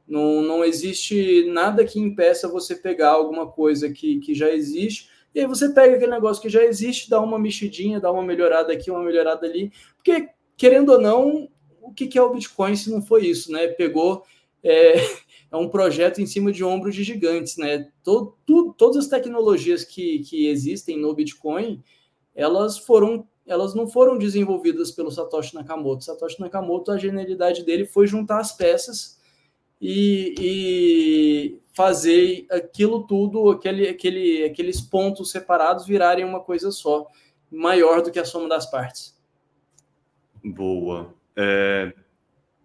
Não, não existe nada que impeça você pegar alguma coisa que, que já existe, e aí você pega aquele negócio que já existe, dá uma mexidinha, dá uma melhorada aqui, uma melhorada ali, porque, querendo ou não, o que, é o Bitcoin se não foi isso, né? Pegou é, é um projeto em cima de ombros de gigantes, né? Todo, tudo, todas as tecnologias que, que existem no Bitcoin, elas foram elas não foram desenvolvidas pelo Satoshi Nakamoto. Satoshi Nakamoto, a genialidade dele foi juntar as peças e, e fazer aquilo tudo, aquele, aquele, aqueles pontos separados virarem uma coisa só, maior do que a soma das partes. Boa. É,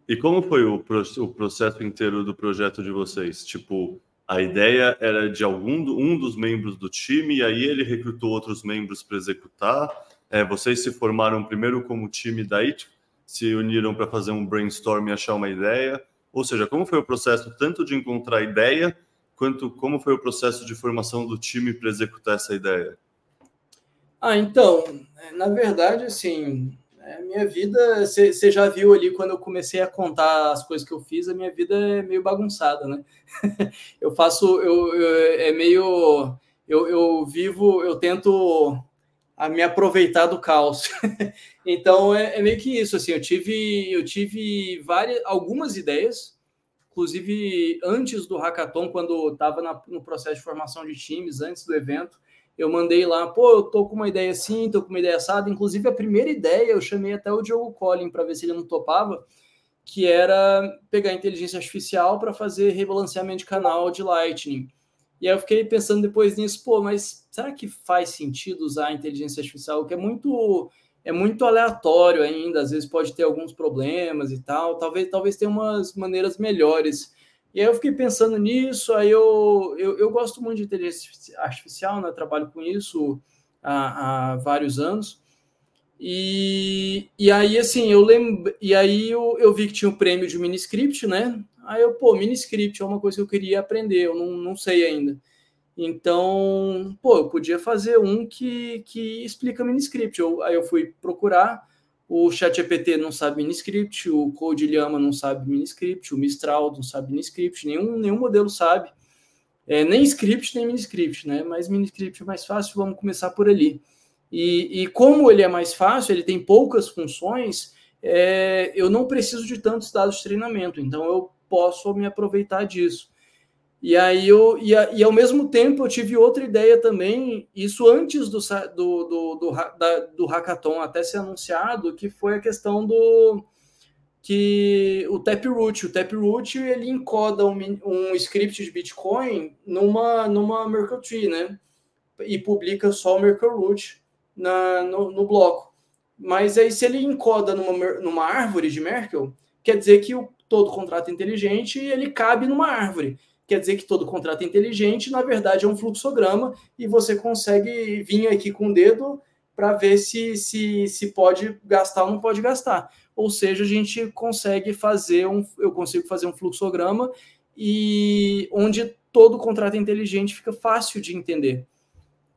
e como foi o, o processo inteiro do projeto de vocês? Tipo, a ideia era de algum um dos membros do time e aí ele recrutou outros membros para executar. É, vocês se formaram primeiro como time, daí tipo, se uniram para fazer um brainstorm e achar uma ideia. Ou seja, como foi o processo tanto de encontrar a ideia quanto como foi o processo de formação do time para executar essa ideia? Ah, então, na verdade, assim, é, minha vida, você já viu ali quando eu comecei a contar as coisas que eu fiz, a minha vida é meio bagunçada, né? eu faço, eu, eu, é meio, eu, eu vivo, eu tento a me aproveitar do caos. então é, é, meio que isso, assim, eu tive, eu tive várias, algumas ideias, inclusive antes do hackathon, quando estava no processo de formação de times, antes do evento, eu mandei lá, pô, eu tô com uma ideia assim, tô com uma ideia assada. Inclusive, a primeira ideia, eu chamei até o Diogo Collin para ver se ele não topava, que era pegar a inteligência artificial para fazer rebalanceamento de canal de Lightning. E aí eu fiquei pensando depois nisso, pô, mas será que faz sentido usar a inteligência artificial? Que é muito é muito aleatório ainda, às vezes pode ter alguns problemas e tal. Talvez talvez tenha umas maneiras melhores e aí eu fiquei pensando nisso, aí eu, eu, eu gosto muito de inteligência artificial, né? trabalho com isso há, há vários anos. E, e aí, assim, eu lembro. E aí eu, eu vi que tinha o prêmio de miniscript, né? Aí eu, pô, miniscript é uma coisa que eu queria aprender, eu não, não sei ainda. Então, pô, eu podia fazer um que, que explica miniscript. Eu, aí eu fui procurar o ChatGPT não sabe miniscript, o Code Llama não sabe miniscript, o Mistral não sabe miniscript, nenhum, nenhum modelo sabe. É, nem script, nem miniscript, né? Mas miniscript é mais fácil, vamos começar por ali. E, e como ele é mais fácil, ele tem poucas funções, é, eu não preciso de tantos dados de treinamento, então eu posso me aproveitar disso. E aí eu e, a, e ao mesmo tempo eu tive outra ideia também, isso antes do, do, do, do, da, do hackathon até ser anunciado, que foi a questão do que o Taproot, o Taproot ele encoda um, um script de Bitcoin numa numa Merkle Tree, né? E publica só o Merkle Root na, no, no bloco. Mas aí se ele encoda numa, numa árvore de Merkle, quer dizer que o, todo contrato inteligente ele cabe numa árvore quer dizer que todo contrato inteligente, na verdade, é um fluxograma e você consegue vir aqui com o dedo para ver se, se, se pode gastar ou não pode gastar. Ou seja, a gente consegue fazer um, eu consigo fazer um fluxograma e onde todo contrato inteligente fica fácil de entender.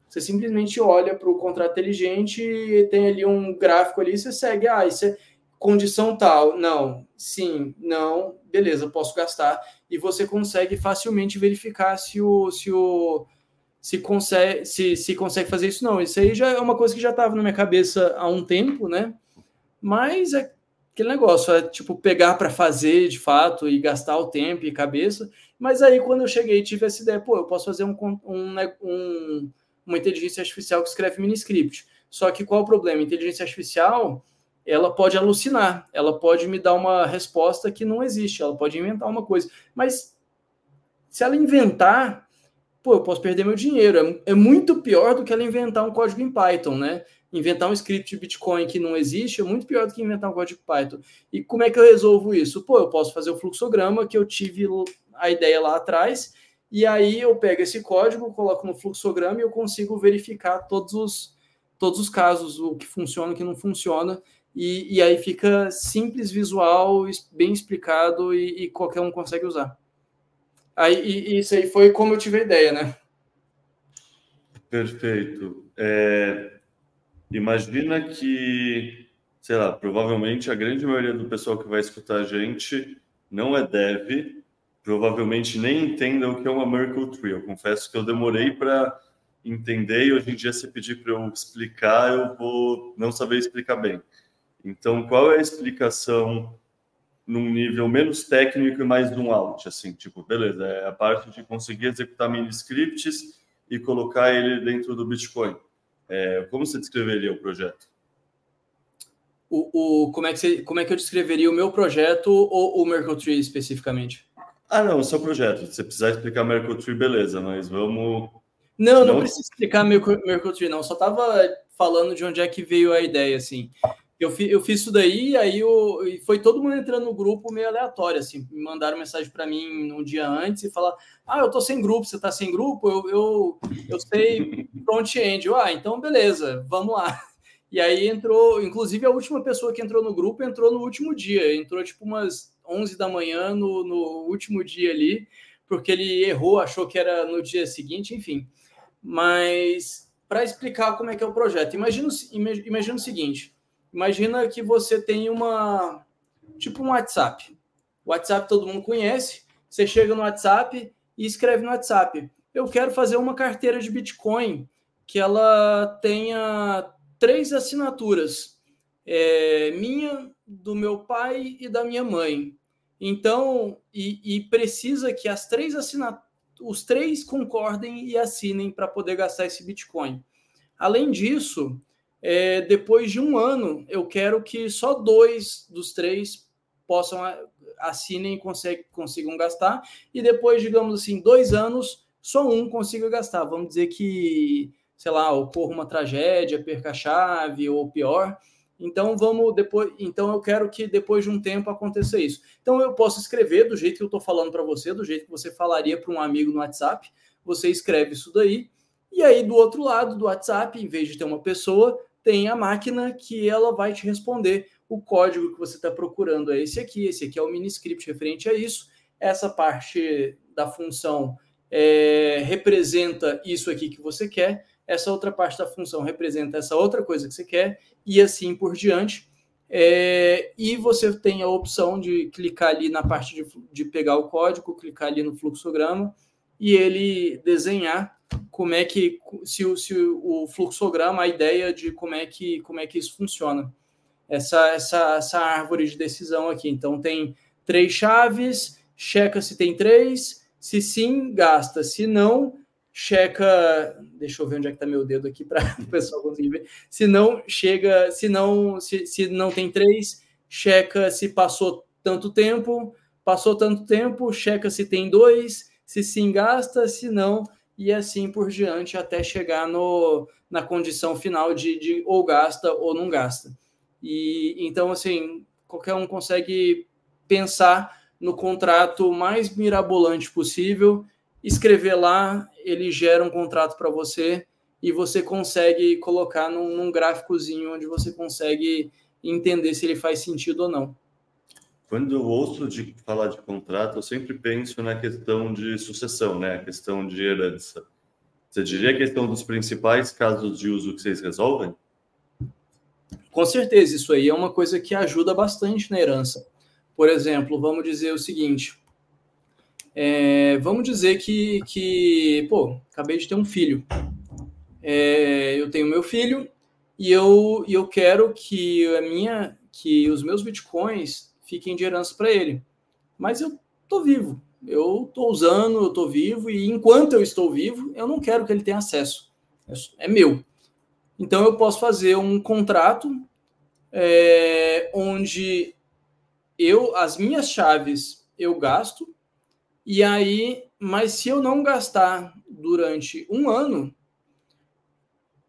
Você simplesmente olha para o contrato inteligente, tem ali um gráfico ali, você segue, ah, isso é condição tal, não, sim, não, beleza, posso gastar. E você consegue facilmente verificar se o se o se consegue se, se consegue fazer isso não. Isso aí já é uma coisa que já estava na minha cabeça há um tempo, né? Mas é aquele negócio, é tipo pegar para fazer de fato e gastar o tempo e cabeça. Mas aí quando eu cheguei tive essa ideia, pô, eu posso fazer um, um, né, um uma inteligência artificial que escreve mini script. Só que qual o problema? Inteligência artificial ela pode alucinar, ela pode me dar uma resposta que não existe, ela pode inventar uma coisa. Mas se ela inventar, pô, eu posso perder meu dinheiro. É, é muito pior do que ela inventar um código em Python, né? Inventar um script de Bitcoin que não existe é muito pior do que inventar um código Python. E como é que eu resolvo isso? Pô, eu posso fazer o fluxograma que eu tive a ideia lá atrás, e aí eu pego esse código, coloco no fluxograma e eu consigo verificar todos os, todos os casos, o que funciona o que não funciona, e, e aí fica simples, visual, bem explicado e, e qualquer um consegue usar. Aí, isso aí foi como eu tive a ideia, né? Perfeito. É, imagina que, sei lá, provavelmente a grande maioria do pessoal que vai escutar a gente não é dev, provavelmente nem entenda o que é uma Merkle Tree. Eu confesso que eu demorei para entender e hoje em dia se pedir para eu explicar, eu vou não saber explicar bem. Então, qual é a explicação num nível menos técnico e mais de um out? Assim, tipo, beleza, é a parte de conseguir executar mini scripts e colocar ele dentro do Bitcoin. É, como você descreveria o projeto? O, o, como, é que você, como é que eu descreveria o meu projeto ou o Merkle Tree especificamente? Ah, não, o seu projeto. Se você precisar explicar Merkle Tree, beleza, mas vamos. Não, não, não precisa explicar Merkle, Merkle Tree, não. Só estava falando de onde é que veio a ideia, assim. Eu, fi, eu fiz isso daí, aí eu, foi todo mundo entrando no grupo meio aleatório, assim, me mandaram mensagem para mim um dia antes e falar, ah, eu tô sem grupo, você tá sem grupo? Eu, eu, eu sei front-end. Ah, então beleza, vamos lá. E aí entrou, inclusive a última pessoa que entrou no grupo entrou no último dia, entrou tipo umas 11 da manhã no, no último dia ali, porque ele errou, achou que era no dia seguinte, enfim. Mas para explicar como é que é o projeto, imagina, imagina o seguinte, Imagina que você tem uma tipo um WhatsApp. O WhatsApp todo mundo conhece. Você chega no WhatsApp e escreve no WhatsApp: "Eu quero fazer uma carteira de Bitcoin que ela tenha três assinaturas, é, minha, do meu pai e da minha mãe. Então, e, e precisa que as três assinaturas, os três concordem e assinem para poder gastar esse Bitcoin. Além disso, é, depois de um ano, eu quero que só dois dos três possam assinem e consigam, gastar, e depois, digamos assim, dois anos, só um consiga gastar. Vamos dizer que, sei lá, ocorra uma tragédia, perca a chave ou pior. Então vamos depois, então eu quero que depois de um tempo aconteça isso. Então eu posso escrever do jeito que eu estou falando para você, do jeito que você falaria para um amigo no WhatsApp. Você escreve isso daí e aí, do outro lado do WhatsApp, em vez de ter uma pessoa, tem a máquina que ela vai te responder. O código que você está procurando é esse aqui, esse aqui é o mini script referente a isso. Essa parte da função é, representa isso aqui que você quer, essa outra parte da função representa essa outra coisa que você quer, e assim por diante. É, e você tem a opção de clicar ali na parte de, de pegar o código, clicar ali no fluxograma e ele desenhar como é que se o, se o fluxograma, a ideia de como é que como é que isso funciona. Essa essa essa árvore de decisão aqui. Então tem três chaves, checa se tem três, se sim, gasta, se não, checa, deixa eu ver onde é que está meu dedo aqui para o pessoal conseguir ver. Se não chega, se não se, se não tem três, checa se passou tanto tempo, passou tanto tempo, checa se tem dois, se sim gasta, se não, e assim por diante até chegar no, na condição final de, de ou gasta ou não gasta. E então, assim, qualquer um consegue pensar no contrato mais mirabolante possível, escrever lá, ele gera um contrato para você e você consegue colocar num, num gráficozinho onde você consegue entender se ele faz sentido ou não. Quando eu ouço de falar de contrato, eu sempre penso na questão de sucessão, né? A questão de herança. Você diria que esse é um dos principais casos de uso que vocês resolvem? Com certeza, isso aí é uma coisa que ajuda bastante na herança. Por exemplo, vamos dizer o seguinte: é, vamos dizer que, que, pô, acabei de ter um filho. É, eu tenho meu filho e eu, eu quero que a minha, que os meus bitcoins fiquem de herança para ele. Mas eu tô vivo, eu tô usando, eu tô vivo e enquanto eu estou vivo, eu não quero que ele tenha acesso. É, é meu. Então eu posso fazer um contrato é, onde eu as minhas chaves eu gasto e aí, mas se eu não gastar durante um ano,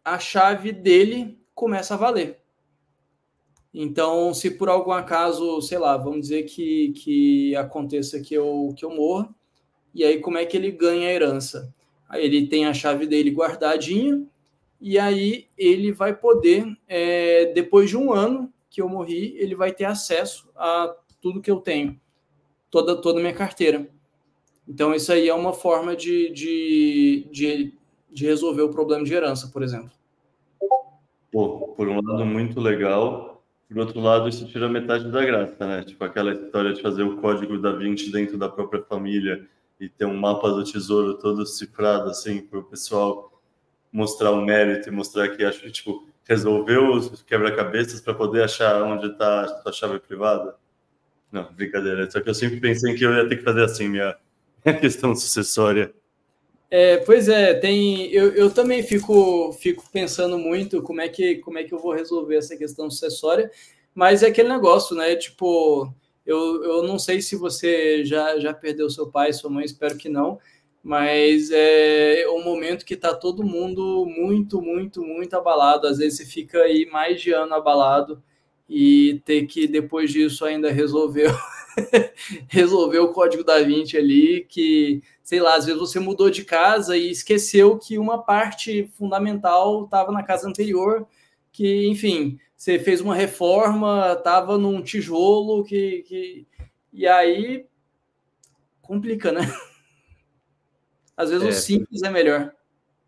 a chave dele começa a valer. Então, se por algum acaso, sei lá, vamos dizer que, que aconteça que eu, que eu morra, e aí como é que ele ganha a herança? Aí ele tem a chave dele guardadinha, e aí ele vai poder, é, depois de um ano que eu morri, ele vai ter acesso a tudo que eu tenho, toda, toda a minha carteira. Então, isso aí é uma forma de, de, de, de resolver o problema de herança, por exemplo. Por um lado, muito legal. Por outro lado, isso tira metade da graça, né? Tipo aquela história de fazer o código da Vinci dentro da própria família e ter um mapa do tesouro todo cifrado, assim, para o pessoal mostrar o mérito e mostrar que, acho que, tipo, resolveu os quebra-cabeças para poder achar onde está a sua chave privada. Não, brincadeira. Só que eu sempre pensei que eu ia ter que fazer assim, minha, minha questão sucessória. É, pois é, tem. Eu, eu também fico, fico pensando muito como é, que, como é que eu vou resolver essa questão sucessória, mas é aquele negócio, né? Tipo, eu, eu não sei se você já, já perdeu seu pai, sua mãe, espero que não, mas é um momento que tá todo mundo muito, muito, muito abalado. Às vezes você fica aí mais de ano abalado e ter que, depois disso, ainda resolver resolver o código da Vinci ali, que, sei lá, às vezes você mudou de casa e esqueceu que uma parte fundamental estava na casa anterior, que, enfim, você fez uma reforma, estava num tijolo, que, que. E aí complica, né? Às vezes é, o simples é melhor.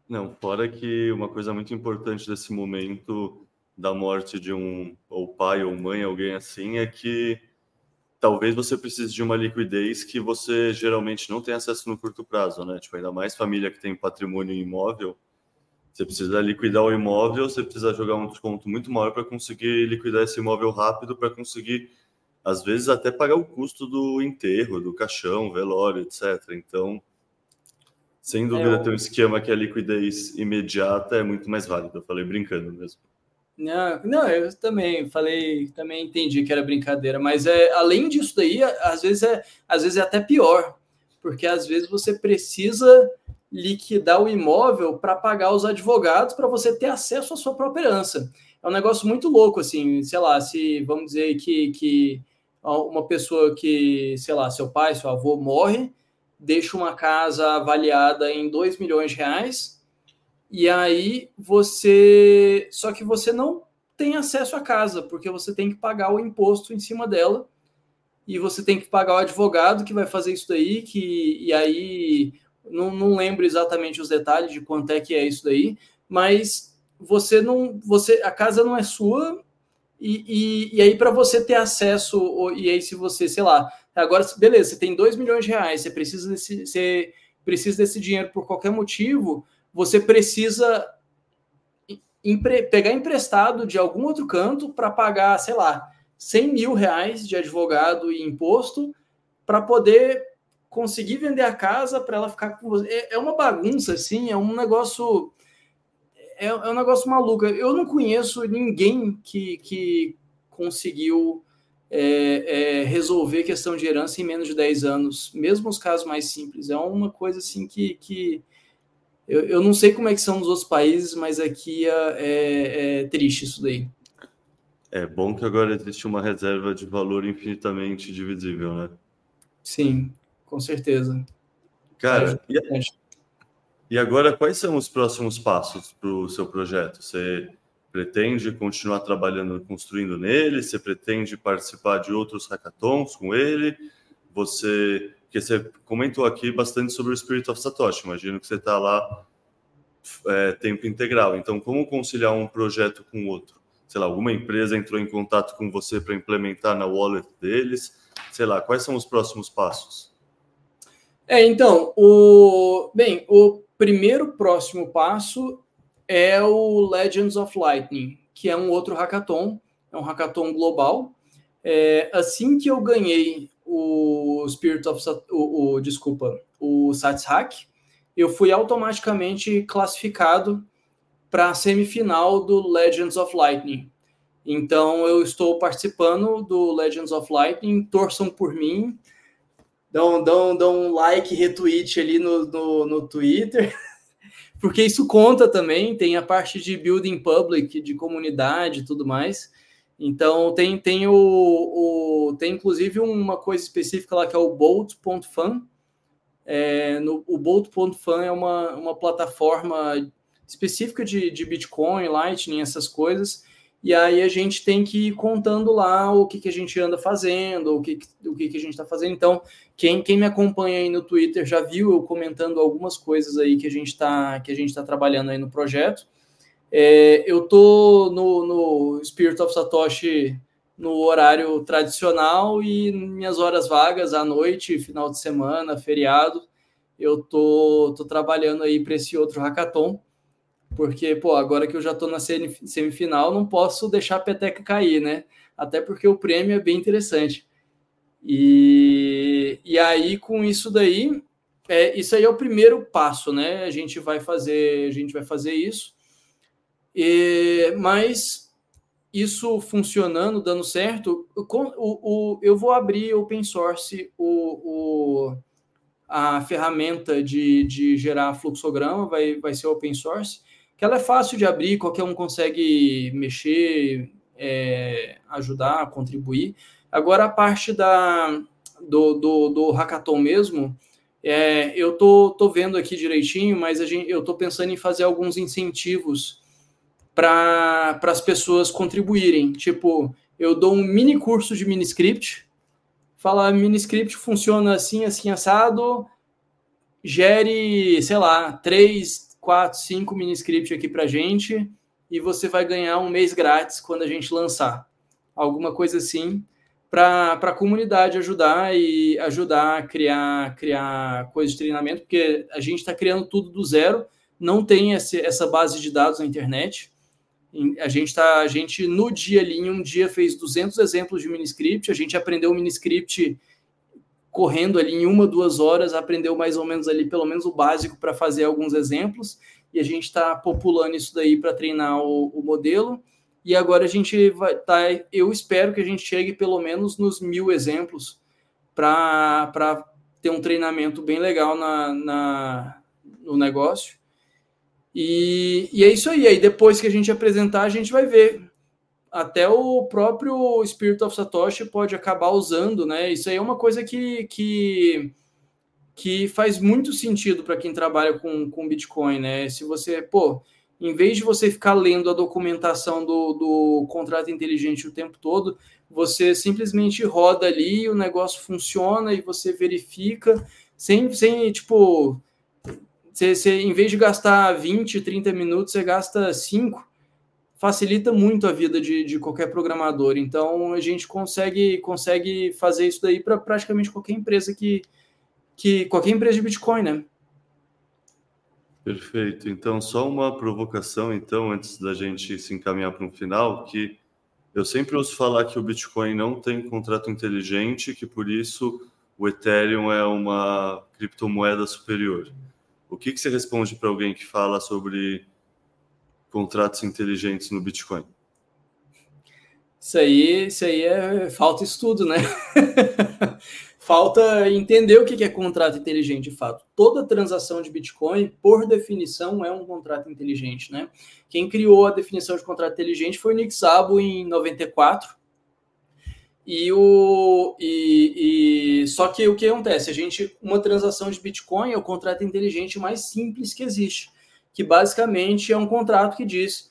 Não, fora que uma coisa muito importante desse momento da morte de um ou pai ou mãe, alguém assim, é que talvez você precise de uma liquidez que você geralmente não tem acesso no curto prazo, né? Tipo, ainda mais família que tem patrimônio imóvel, você precisa liquidar o imóvel, você precisa jogar um desconto muito maior para conseguir liquidar esse imóvel rápido, para conseguir, às vezes, até pagar o custo do enterro, do caixão, velório, etc. Então, sem dúvida, é, eu... ter um esquema que a liquidez imediata é muito mais válido. Eu falei brincando mesmo. Não, não, eu também falei, também entendi que era brincadeira, mas é além disso daí, às vezes é, às vezes é até pior, porque às vezes você precisa liquidar o imóvel para pagar os advogados para você ter acesso à sua própria herança. É um negócio muito louco, assim, sei lá, se vamos dizer que, que uma pessoa que, sei lá, seu pai, seu avô morre, deixa uma casa avaliada em 2 milhões de reais, e aí você. Só que você não tem acesso à casa, porque você tem que pagar o imposto em cima dela. E você tem que pagar o advogado que vai fazer isso daí, que, e aí não, não lembro exatamente os detalhes de quanto é que é isso daí, mas você não. você A casa não é sua, e, e, e aí, para você ter acesso, e aí, se você, sei lá, agora, beleza, você tem 2 milhões de reais, você precisa desse, você precisa desse dinheiro por qualquer motivo, você precisa empre pegar emprestado de algum outro canto para pagar, sei lá, 100 mil reais de advogado e imposto para poder conseguir vender a casa para ela ficar com você. É, é, uma bagunça, assim, é um negócio. É, é, um negócio maluco. Eu não conheço ninguém que, que conseguiu é, é, resolver questão de herança em menos de 10 anos, mesmo os casos mais simples. É uma coisa assim que, que eu, eu não sei como é que são nos outros países, mas aqui é, é, é triste isso daí. É bom que agora existe uma reserva de valor infinitamente divisível, né? Sim, com certeza. Cara, e, e agora quais são os próximos passos para o seu projeto? Você pretende continuar trabalhando, construindo nele? Você pretende participar de outros hackathons com ele? Você, que você comentou aqui bastante sobre o Spirit of Satoshi. Imagino que você está lá é, tempo integral. Então, como conciliar um projeto com outro? Sei lá, alguma empresa entrou em contato com você para implementar na wallet deles? Sei lá, quais são os próximos passos? É, então, o bem, o primeiro próximo passo é o Legends of Lightning, que é um outro hackathon, é um hackathon global. É, assim que eu ganhei o Spirit of o, o desculpa, o Sats Hack, eu fui automaticamente classificado para a semifinal do Legends of Lightning. Então eu estou participando do Legends of Lightning, torçam por mim, dão, dão, dão um like, retweet ali no, no, no Twitter. porque isso conta também, tem a parte de building public, de comunidade e tudo mais. Então tem, tem o, o, tem inclusive uma coisa específica lá que é o Bolt.fan. É, no, o Bolt.fan é uma, uma plataforma específica de, de Bitcoin, Lightning, essas coisas. E aí a gente tem que ir contando lá o que, que a gente anda fazendo, o que, o que, que a gente está fazendo. Então, quem, quem me acompanha aí no Twitter já viu eu comentando algumas coisas aí que a gente está está trabalhando aí no projeto. É, eu tô no, no Spirit of Satoshi no horário tradicional e minhas horas vagas à noite, final de semana, feriado, eu tô, tô trabalhando aí para esse outro hackathon porque, pô, agora que eu já estou na semifinal, não posso deixar a peteca cair, né? Até porque o prêmio é bem interessante. E, e aí, com isso daí, é, isso aí é o primeiro passo, né? A gente vai fazer, a gente vai fazer isso. E, mas isso funcionando, dando certo, o, o, eu vou abrir open source o, o, a ferramenta de, de gerar fluxograma, vai, vai ser open source que ela é fácil de abrir, qualquer um consegue mexer, é, ajudar, contribuir. Agora, a parte da, do, do, do hackathon mesmo, é, eu tô, tô vendo aqui direitinho, mas a gente, eu tô pensando em fazer alguns incentivos para as pessoas contribuírem. Tipo, eu dou um mini curso de miniscript, fala miniscript funciona assim, assim, assado, gere, sei lá, três, quatro, cinco mini scripts aqui para gente e você vai ganhar um mês grátis quando a gente lançar. Alguma coisa assim para a comunidade ajudar e ajudar a criar, criar coisas de treinamento, porque a gente está criando tudo do zero, não tem esse, essa base de dados na internet. A gente tá, a gente no dia ali, em um dia fez 200 exemplos de miniscript, a gente aprendeu o miniscript correndo ali em uma, duas horas, aprendeu mais ou menos ali, pelo menos o básico para fazer alguns exemplos, e a gente está populando isso daí para treinar o, o, modelo. E agora a gente vai tá, eu espero que a gente chegue pelo menos nos mil exemplos para ter um treinamento bem legal na, na, no negócio. E, e é isso aí. Aí depois que a gente apresentar, a gente vai ver até o próprio Spirit of Satoshi pode acabar usando, né? Isso aí é uma coisa que, que, que faz muito sentido para quem trabalha com, com Bitcoin, né? Se você, pô, em vez de você ficar lendo a documentação do, do contrato inteligente o tempo todo, você simplesmente roda ali, o negócio funciona e você verifica, sem, sem tipo, você, você, em vez de gastar 20, 30 minutos, você gasta 5 facilita muito a vida de, de qualquer programador. Então a gente consegue, consegue fazer isso daí para praticamente qualquer empresa que, que. qualquer empresa de Bitcoin, né? Perfeito. Então, só uma provocação, então, antes da gente se encaminhar para um final, que eu sempre ouço falar que o Bitcoin não tem contrato inteligente, que por isso o Ethereum é uma criptomoeda superior. O que, que você responde para alguém que fala sobre contratos inteligentes no Bitcoin? Isso aí, isso aí é falta estudo, né? falta entender o que é contrato inteligente de fato. Toda transação de Bitcoin, por definição, é um contrato inteligente, né? Quem criou a definição de contrato inteligente foi o Nick Szabo em 94. E o e, e só que o que acontece? A gente uma transação de Bitcoin é o contrato inteligente mais simples que existe, que basicamente é um contrato que diz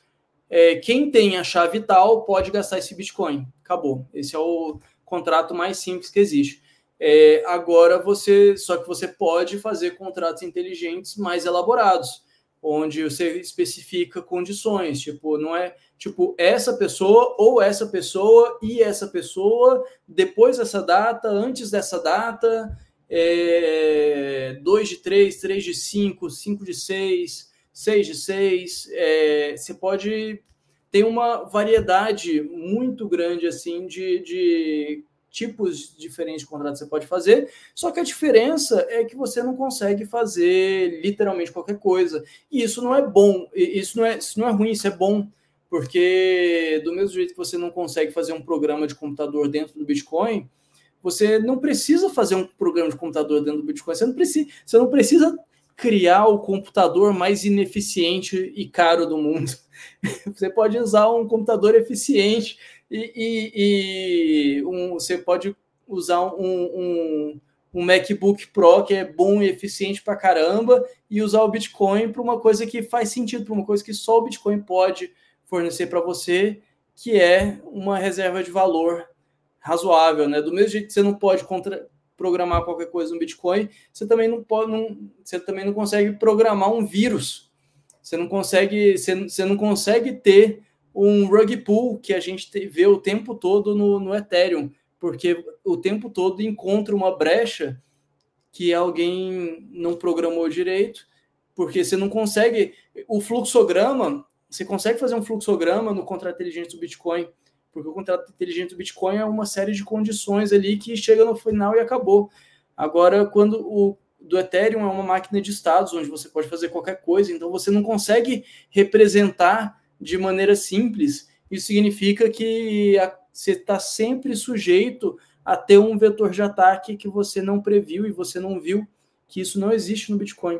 é, quem tem a chave tal pode gastar esse Bitcoin. Acabou. Esse é o contrato mais simples que existe. É, agora você, só que você pode fazer contratos inteligentes mais elaborados, onde você especifica condições, tipo, não é tipo essa pessoa ou essa pessoa e essa pessoa depois dessa data, antes dessa data, é, 2 de 3, 3 de 5, 5 de 6, 6 de 6, é, você pode ter uma variedade muito grande assim de, de tipos diferentes de contrato você pode fazer, só que a diferença é que você não consegue fazer literalmente qualquer coisa. E isso não é bom, isso não é, isso não é ruim, isso é bom, porque do mesmo jeito que você não consegue fazer um programa de computador dentro do Bitcoin, você não precisa fazer um programa de computador dentro do Bitcoin, você não precisa, você não precisa criar o computador mais ineficiente e caro do mundo. Você pode usar um computador eficiente e, e, e um, você pode usar um, um, um, MacBook Pro que é bom e eficiente para caramba e usar o Bitcoin para uma coisa que faz sentido, para uma coisa que só o Bitcoin pode fornecer para você, que é uma reserva de valor razoável, né? Do mesmo jeito que você não pode contra, programar qualquer coisa no Bitcoin, você também não pode, não, você também não consegue programar um vírus. Você não consegue, você, você não consegue ter um rug pull que a gente vê o tempo todo no, no Ethereum, porque o tempo todo encontra uma brecha que alguém não programou direito, porque você não consegue. O fluxograma, você consegue fazer um fluxograma no contrato inteligente do Bitcoin, porque o contrato inteligente do Bitcoin é uma série de condições ali que chega no final e acabou. Agora, quando o do Ethereum é uma máquina de estados, onde você pode fazer qualquer coisa, então você não consegue representar de maneira simples, isso significa que você está sempre sujeito a ter um vetor de ataque que você não previu e você não viu que isso não existe no Bitcoin.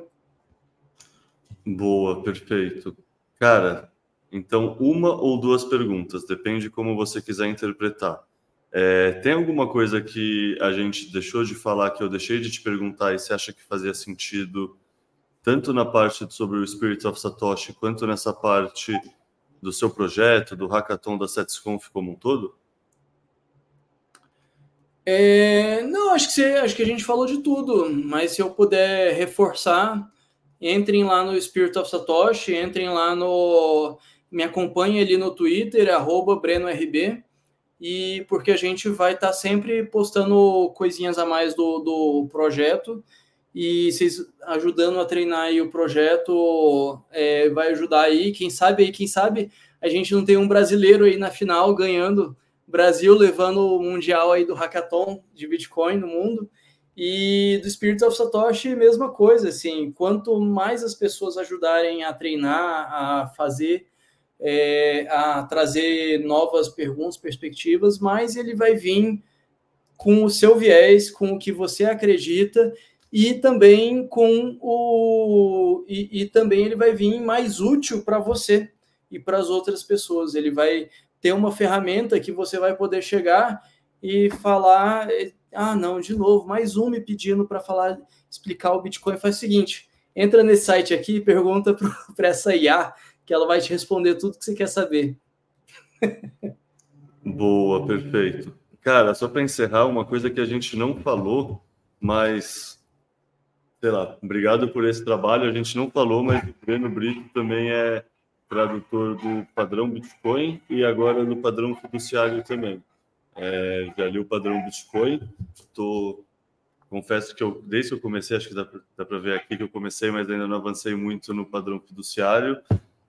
Boa, perfeito. Cara, então uma ou duas perguntas, depende como você quiser interpretar. É, tem alguma coisa que a gente deixou de falar que eu deixei de te perguntar e você acha que fazia sentido tanto na parte sobre o Spirit of Satoshi quanto nessa parte do seu projeto, do hackathon da SetsConf como um todo? É, não, acho que, você, acho que a gente falou de tudo, mas se eu puder reforçar, entrem lá no Spirit of Satoshi, entrem lá no. Me acompanhem ali no Twitter, BrenoRB, e porque a gente vai estar tá sempre postando coisinhas a mais do, do projeto e vocês ajudando a treinar aí o projeto é, vai ajudar aí. Quem sabe aí, quem sabe a gente não tem um brasileiro aí na final ganhando Brasil levando o mundial aí do hackathon de Bitcoin no mundo. E do Spirit of Satoshi, mesma coisa, assim, quanto mais as pessoas ajudarem a treinar, a fazer, é, a trazer novas perguntas, perspectivas, mais ele vai vir com o seu viés, com o que você acredita e também com o e, e também ele vai vir mais útil para você e para as outras pessoas. Ele vai ter uma ferramenta que você vai poder chegar e falar, ah, não, de novo, mais um me pedindo para falar, explicar o Bitcoin. Faz o seguinte, entra nesse site aqui e pergunta para essa IA, que ela vai te responder tudo que você quer saber. Boa, perfeito. Cara, só para encerrar, uma coisa que a gente não falou, mas sei lá, obrigado por esse trabalho. A gente não falou, mas o Breno Brito também é tradutor do padrão Bitcoin e agora do padrão fiduciário também. É, já li o padrão Bitcoin, estou confesso que eu, desde que eu comecei, acho que dá, dá para ver aqui que eu comecei, mas ainda não avancei muito no padrão fiduciário,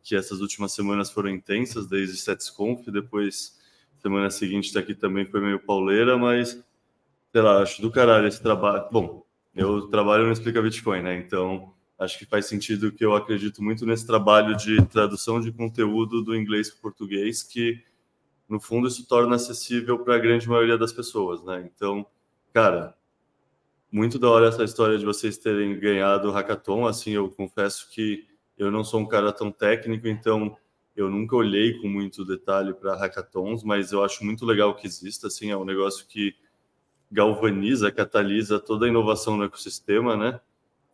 que essas últimas semanas foram intensas, desde SetsConf, depois semana seguinte daqui também foi meio pauleira, mas sei lá, acho do caralho esse trabalho. Bom, eu trabalho no Explica Bitcoin, né? Então acho que faz sentido que eu acredito muito nesse trabalho de tradução de conteúdo do inglês para o português, que no fundo isso torna acessível para a grande maioria das pessoas, né? Então, cara, muito da hora essa história de vocês terem ganhado o hackathon. Assim, eu confesso que eu não sou um cara tão técnico, então eu nunca olhei com muito detalhe para hackathons, mas eu acho muito legal que exista. Assim, é um negócio que galvaniza, catalisa toda a inovação no ecossistema, né?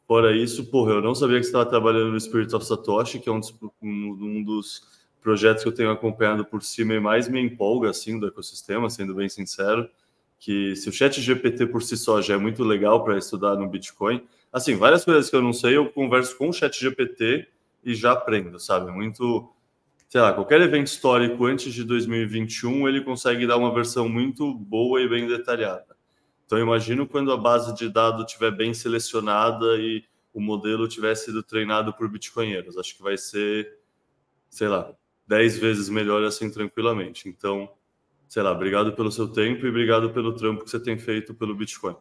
Fora isso, porra, eu não sabia que você estava trabalhando no Spirit of Satoshi, que é um dos, um dos projetos que eu tenho acompanhado por cima e mais me empolga, assim, do ecossistema, sendo bem sincero que se o chat GPT por si só já é muito legal para estudar no Bitcoin, assim, várias coisas que eu não sei, eu converso com o chat GPT e já aprendo, sabe? Muito, sei lá, qualquer evento histórico antes de 2021, ele consegue dar uma versão muito boa e bem detalhada. Então, imagino quando a base de dados estiver bem selecionada e o modelo tiver sido treinado por bitcoinheiros. Acho que vai ser, sei lá, 10 vezes melhor assim tranquilamente. Então, sei lá, obrigado pelo seu tempo e obrigado pelo trampo que você tem feito pelo Bitcoin.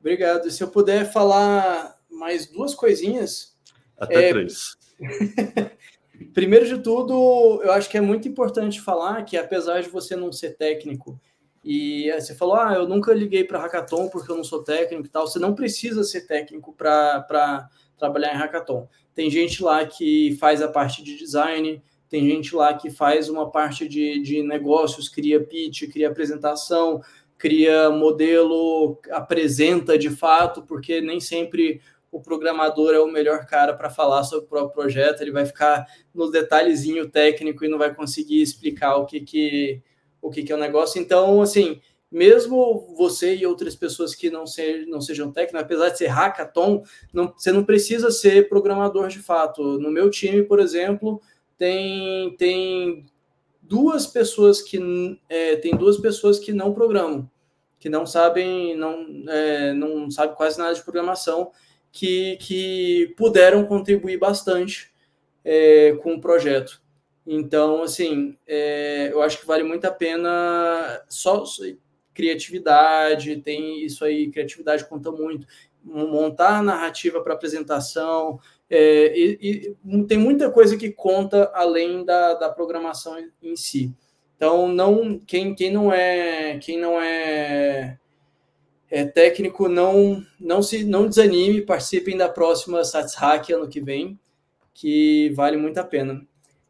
Obrigado. Se eu puder falar mais duas coisinhas. Até é... três. Primeiro de tudo, eu acho que é muito importante falar que, apesar de você não ser técnico, e você falou, ah, eu nunca liguei para hackathon porque eu não sou técnico e tal, você não precisa ser técnico para trabalhar em hackathon. Tem gente lá que faz a parte de design, tem gente lá que faz uma parte de, de negócios, cria pitch, cria apresentação, cria modelo, apresenta de fato, porque nem sempre o programador é o melhor cara para falar sobre o próprio projeto, ele vai ficar no detalhezinho técnico e não vai conseguir explicar o que, que, o que, que é o negócio. Então, assim, mesmo você e outras pessoas que não, não sejam técnicos, apesar de ser hackathon, não, você não precisa ser programador de fato. No meu time, por exemplo, tem, tem duas pessoas que é, tem duas pessoas que não programam, que não sabem, não, é, não sabem quase nada de programação, que, que puderam contribuir bastante é, com o projeto. Então, assim, é, eu acho que vale muito a pena só criatividade, tem isso aí, criatividade conta muito. Montar a narrativa para apresentação, é, e, e, tem muita coisa que conta além da, da programação em si. Então, não quem, quem não é quem não é, é técnico não não se não desanime, participem da próxima SatsHack ano que vem, que vale muito a pena.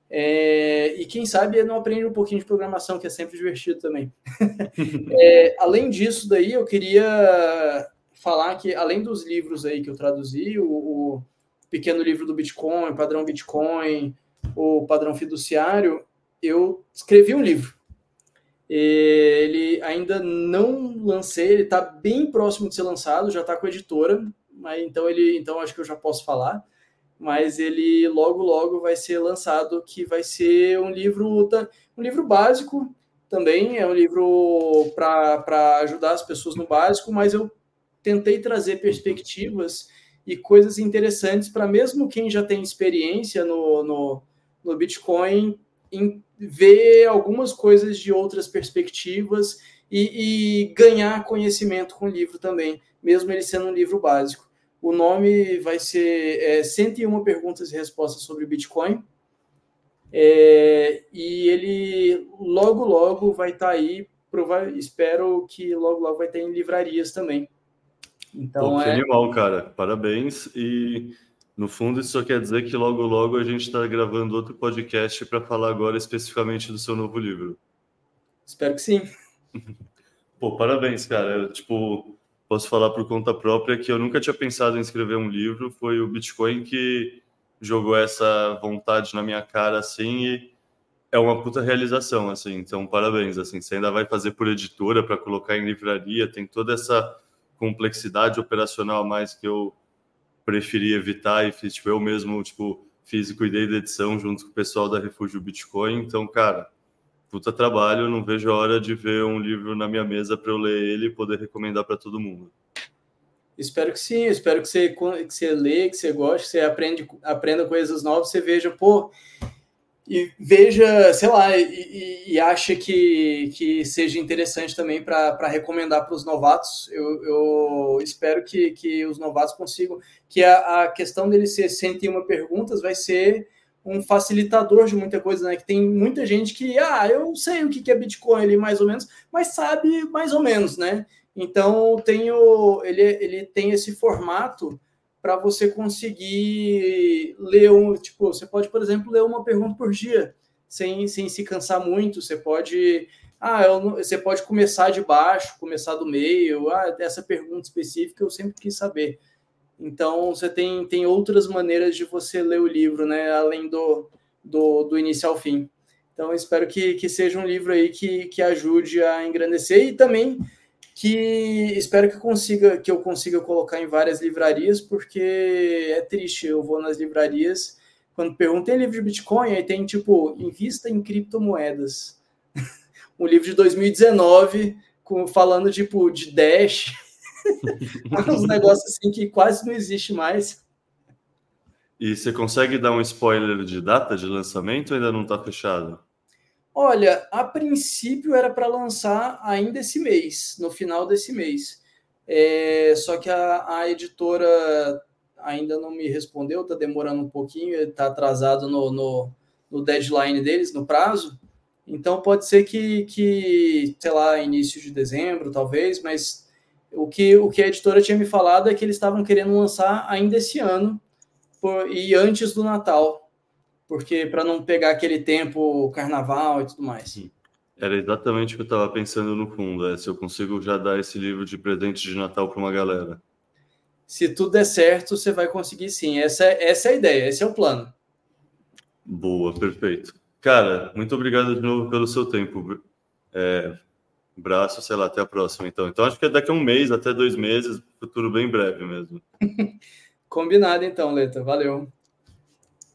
É, e quem sabe não aprende um pouquinho de programação, que é sempre divertido também. é, além disso, daí eu queria falar que além dos livros aí que eu traduzi, o, o pequeno livro do Bitcoin, padrão Bitcoin, o padrão fiduciário, eu escrevi um livro. Ele ainda não lancei, ele está bem próximo de ser lançado, já está com a editora, mas então ele, então acho que eu já posso falar. Mas ele logo logo vai ser lançado, que vai ser um livro, um livro básico também, é um livro para ajudar as pessoas no básico, mas eu tentei trazer perspectivas e coisas interessantes para mesmo quem já tem experiência no, no, no Bitcoin em ver algumas coisas de outras perspectivas e, e, ganhar conhecimento com o livro também, mesmo ele sendo um livro básico. O nome vai ser é, 101 perguntas e respostas sobre Bitcoin. É, e ele logo, logo vai estar tá aí. Espero que logo, logo vai estar em livrarias também. Então Pô, que é... animal, cara. Parabéns. E no fundo isso só quer dizer que logo logo a gente está gravando outro podcast para falar agora especificamente do seu novo livro. Espero que sim. Pô, parabéns, cara. Eu, tipo, posso falar por conta própria que eu nunca tinha pensado em escrever um livro. Foi o Bitcoin que jogou essa vontade na minha cara, assim, e é uma puta realização, assim. Então, parabéns, assim. Você ainda vai fazer por editora para colocar em livraria, tem toda essa complexidade operacional mais que eu preferi evitar e fiz, tipo, eu mesmo, tipo, fiz e cuidei da edição junto com o pessoal da Refúgio Bitcoin. Então, cara, puta trabalho, não vejo a hora de ver um livro na minha mesa para eu ler ele e poder recomendar para todo mundo. Espero que sim, espero que você, que você lê, que você goste, que você aprende, aprenda coisas novas, você veja, pô, e veja, sei lá, e, e acha que, que seja interessante também para recomendar para os novatos. Eu, eu, espero que, que os novatos consigam, que a, a questão dele ser 101 perguntas vai ser um facilitador de muita coisa, né? Que tem muita gente que, ah, eu sei o que é Bitcoin ali, mais ou menos, mas sabe mais ou menos, né? Então, tenho, ele, ele tem esse formato para você conseguir ler um. Tipo, você pode, por exemplo, ler uma pergunta por dia, sem, sem se cansar muito. Você pode. Ah, eu, você pode começar de baixo, começar do meio. Ah, essa pergunta específica eu sempre quis saber. Então, você tem, tem outras maneiras de você ler o livro, né? Além do, do, do início ao fim. Então, espero que, que seja um livro aí que, que ajude a engrandecer e também que espero que consiga que eu consiga colocar em várias livrarias, porque é triste, eu vou nas livrarias, quando perguntam tem livro de Bitcoin, aí tem tipo, invista em criptomoedas. um livro de 2019 com, falando tipo de Dash, uns negócios assim que quase não existe mais. E você consegue dar um spoiler de data de lançamento ou ainda não está fechado? Olha, a princípio era para lançar ainda esse mês, no final desse mês. É, só que a, a, editora ainda não me respondeu, está demorando um pouquinho, está atrasado no, no, no, deadline deles, no prazo. Então pode ser que, que, sei lá, início de dezembro, talvez, mas o que, o que a editora tinha me falado é que eles estavam querendo lançar ainda esse ano por, e antes do Natal porque para não pegar aquele tempo carnaval e tudo mais. Era exatamente o que eu estava pensando no fundo, é, se eu consigo já dar esse livro de presente de Natal para uma galera. Se tudo der certo, você vai conseguir sim. Essa é, essa é a ideia, esse é o plano. Boa, perfeito. Cara, muito obrigado de novo pelo seu tempo. É, braço, sei lá, até a próxima. Então, então acho que é daqui a um mês, até dois meses, futuro bem breve mesmo. Combinado então, Leta. Valeu.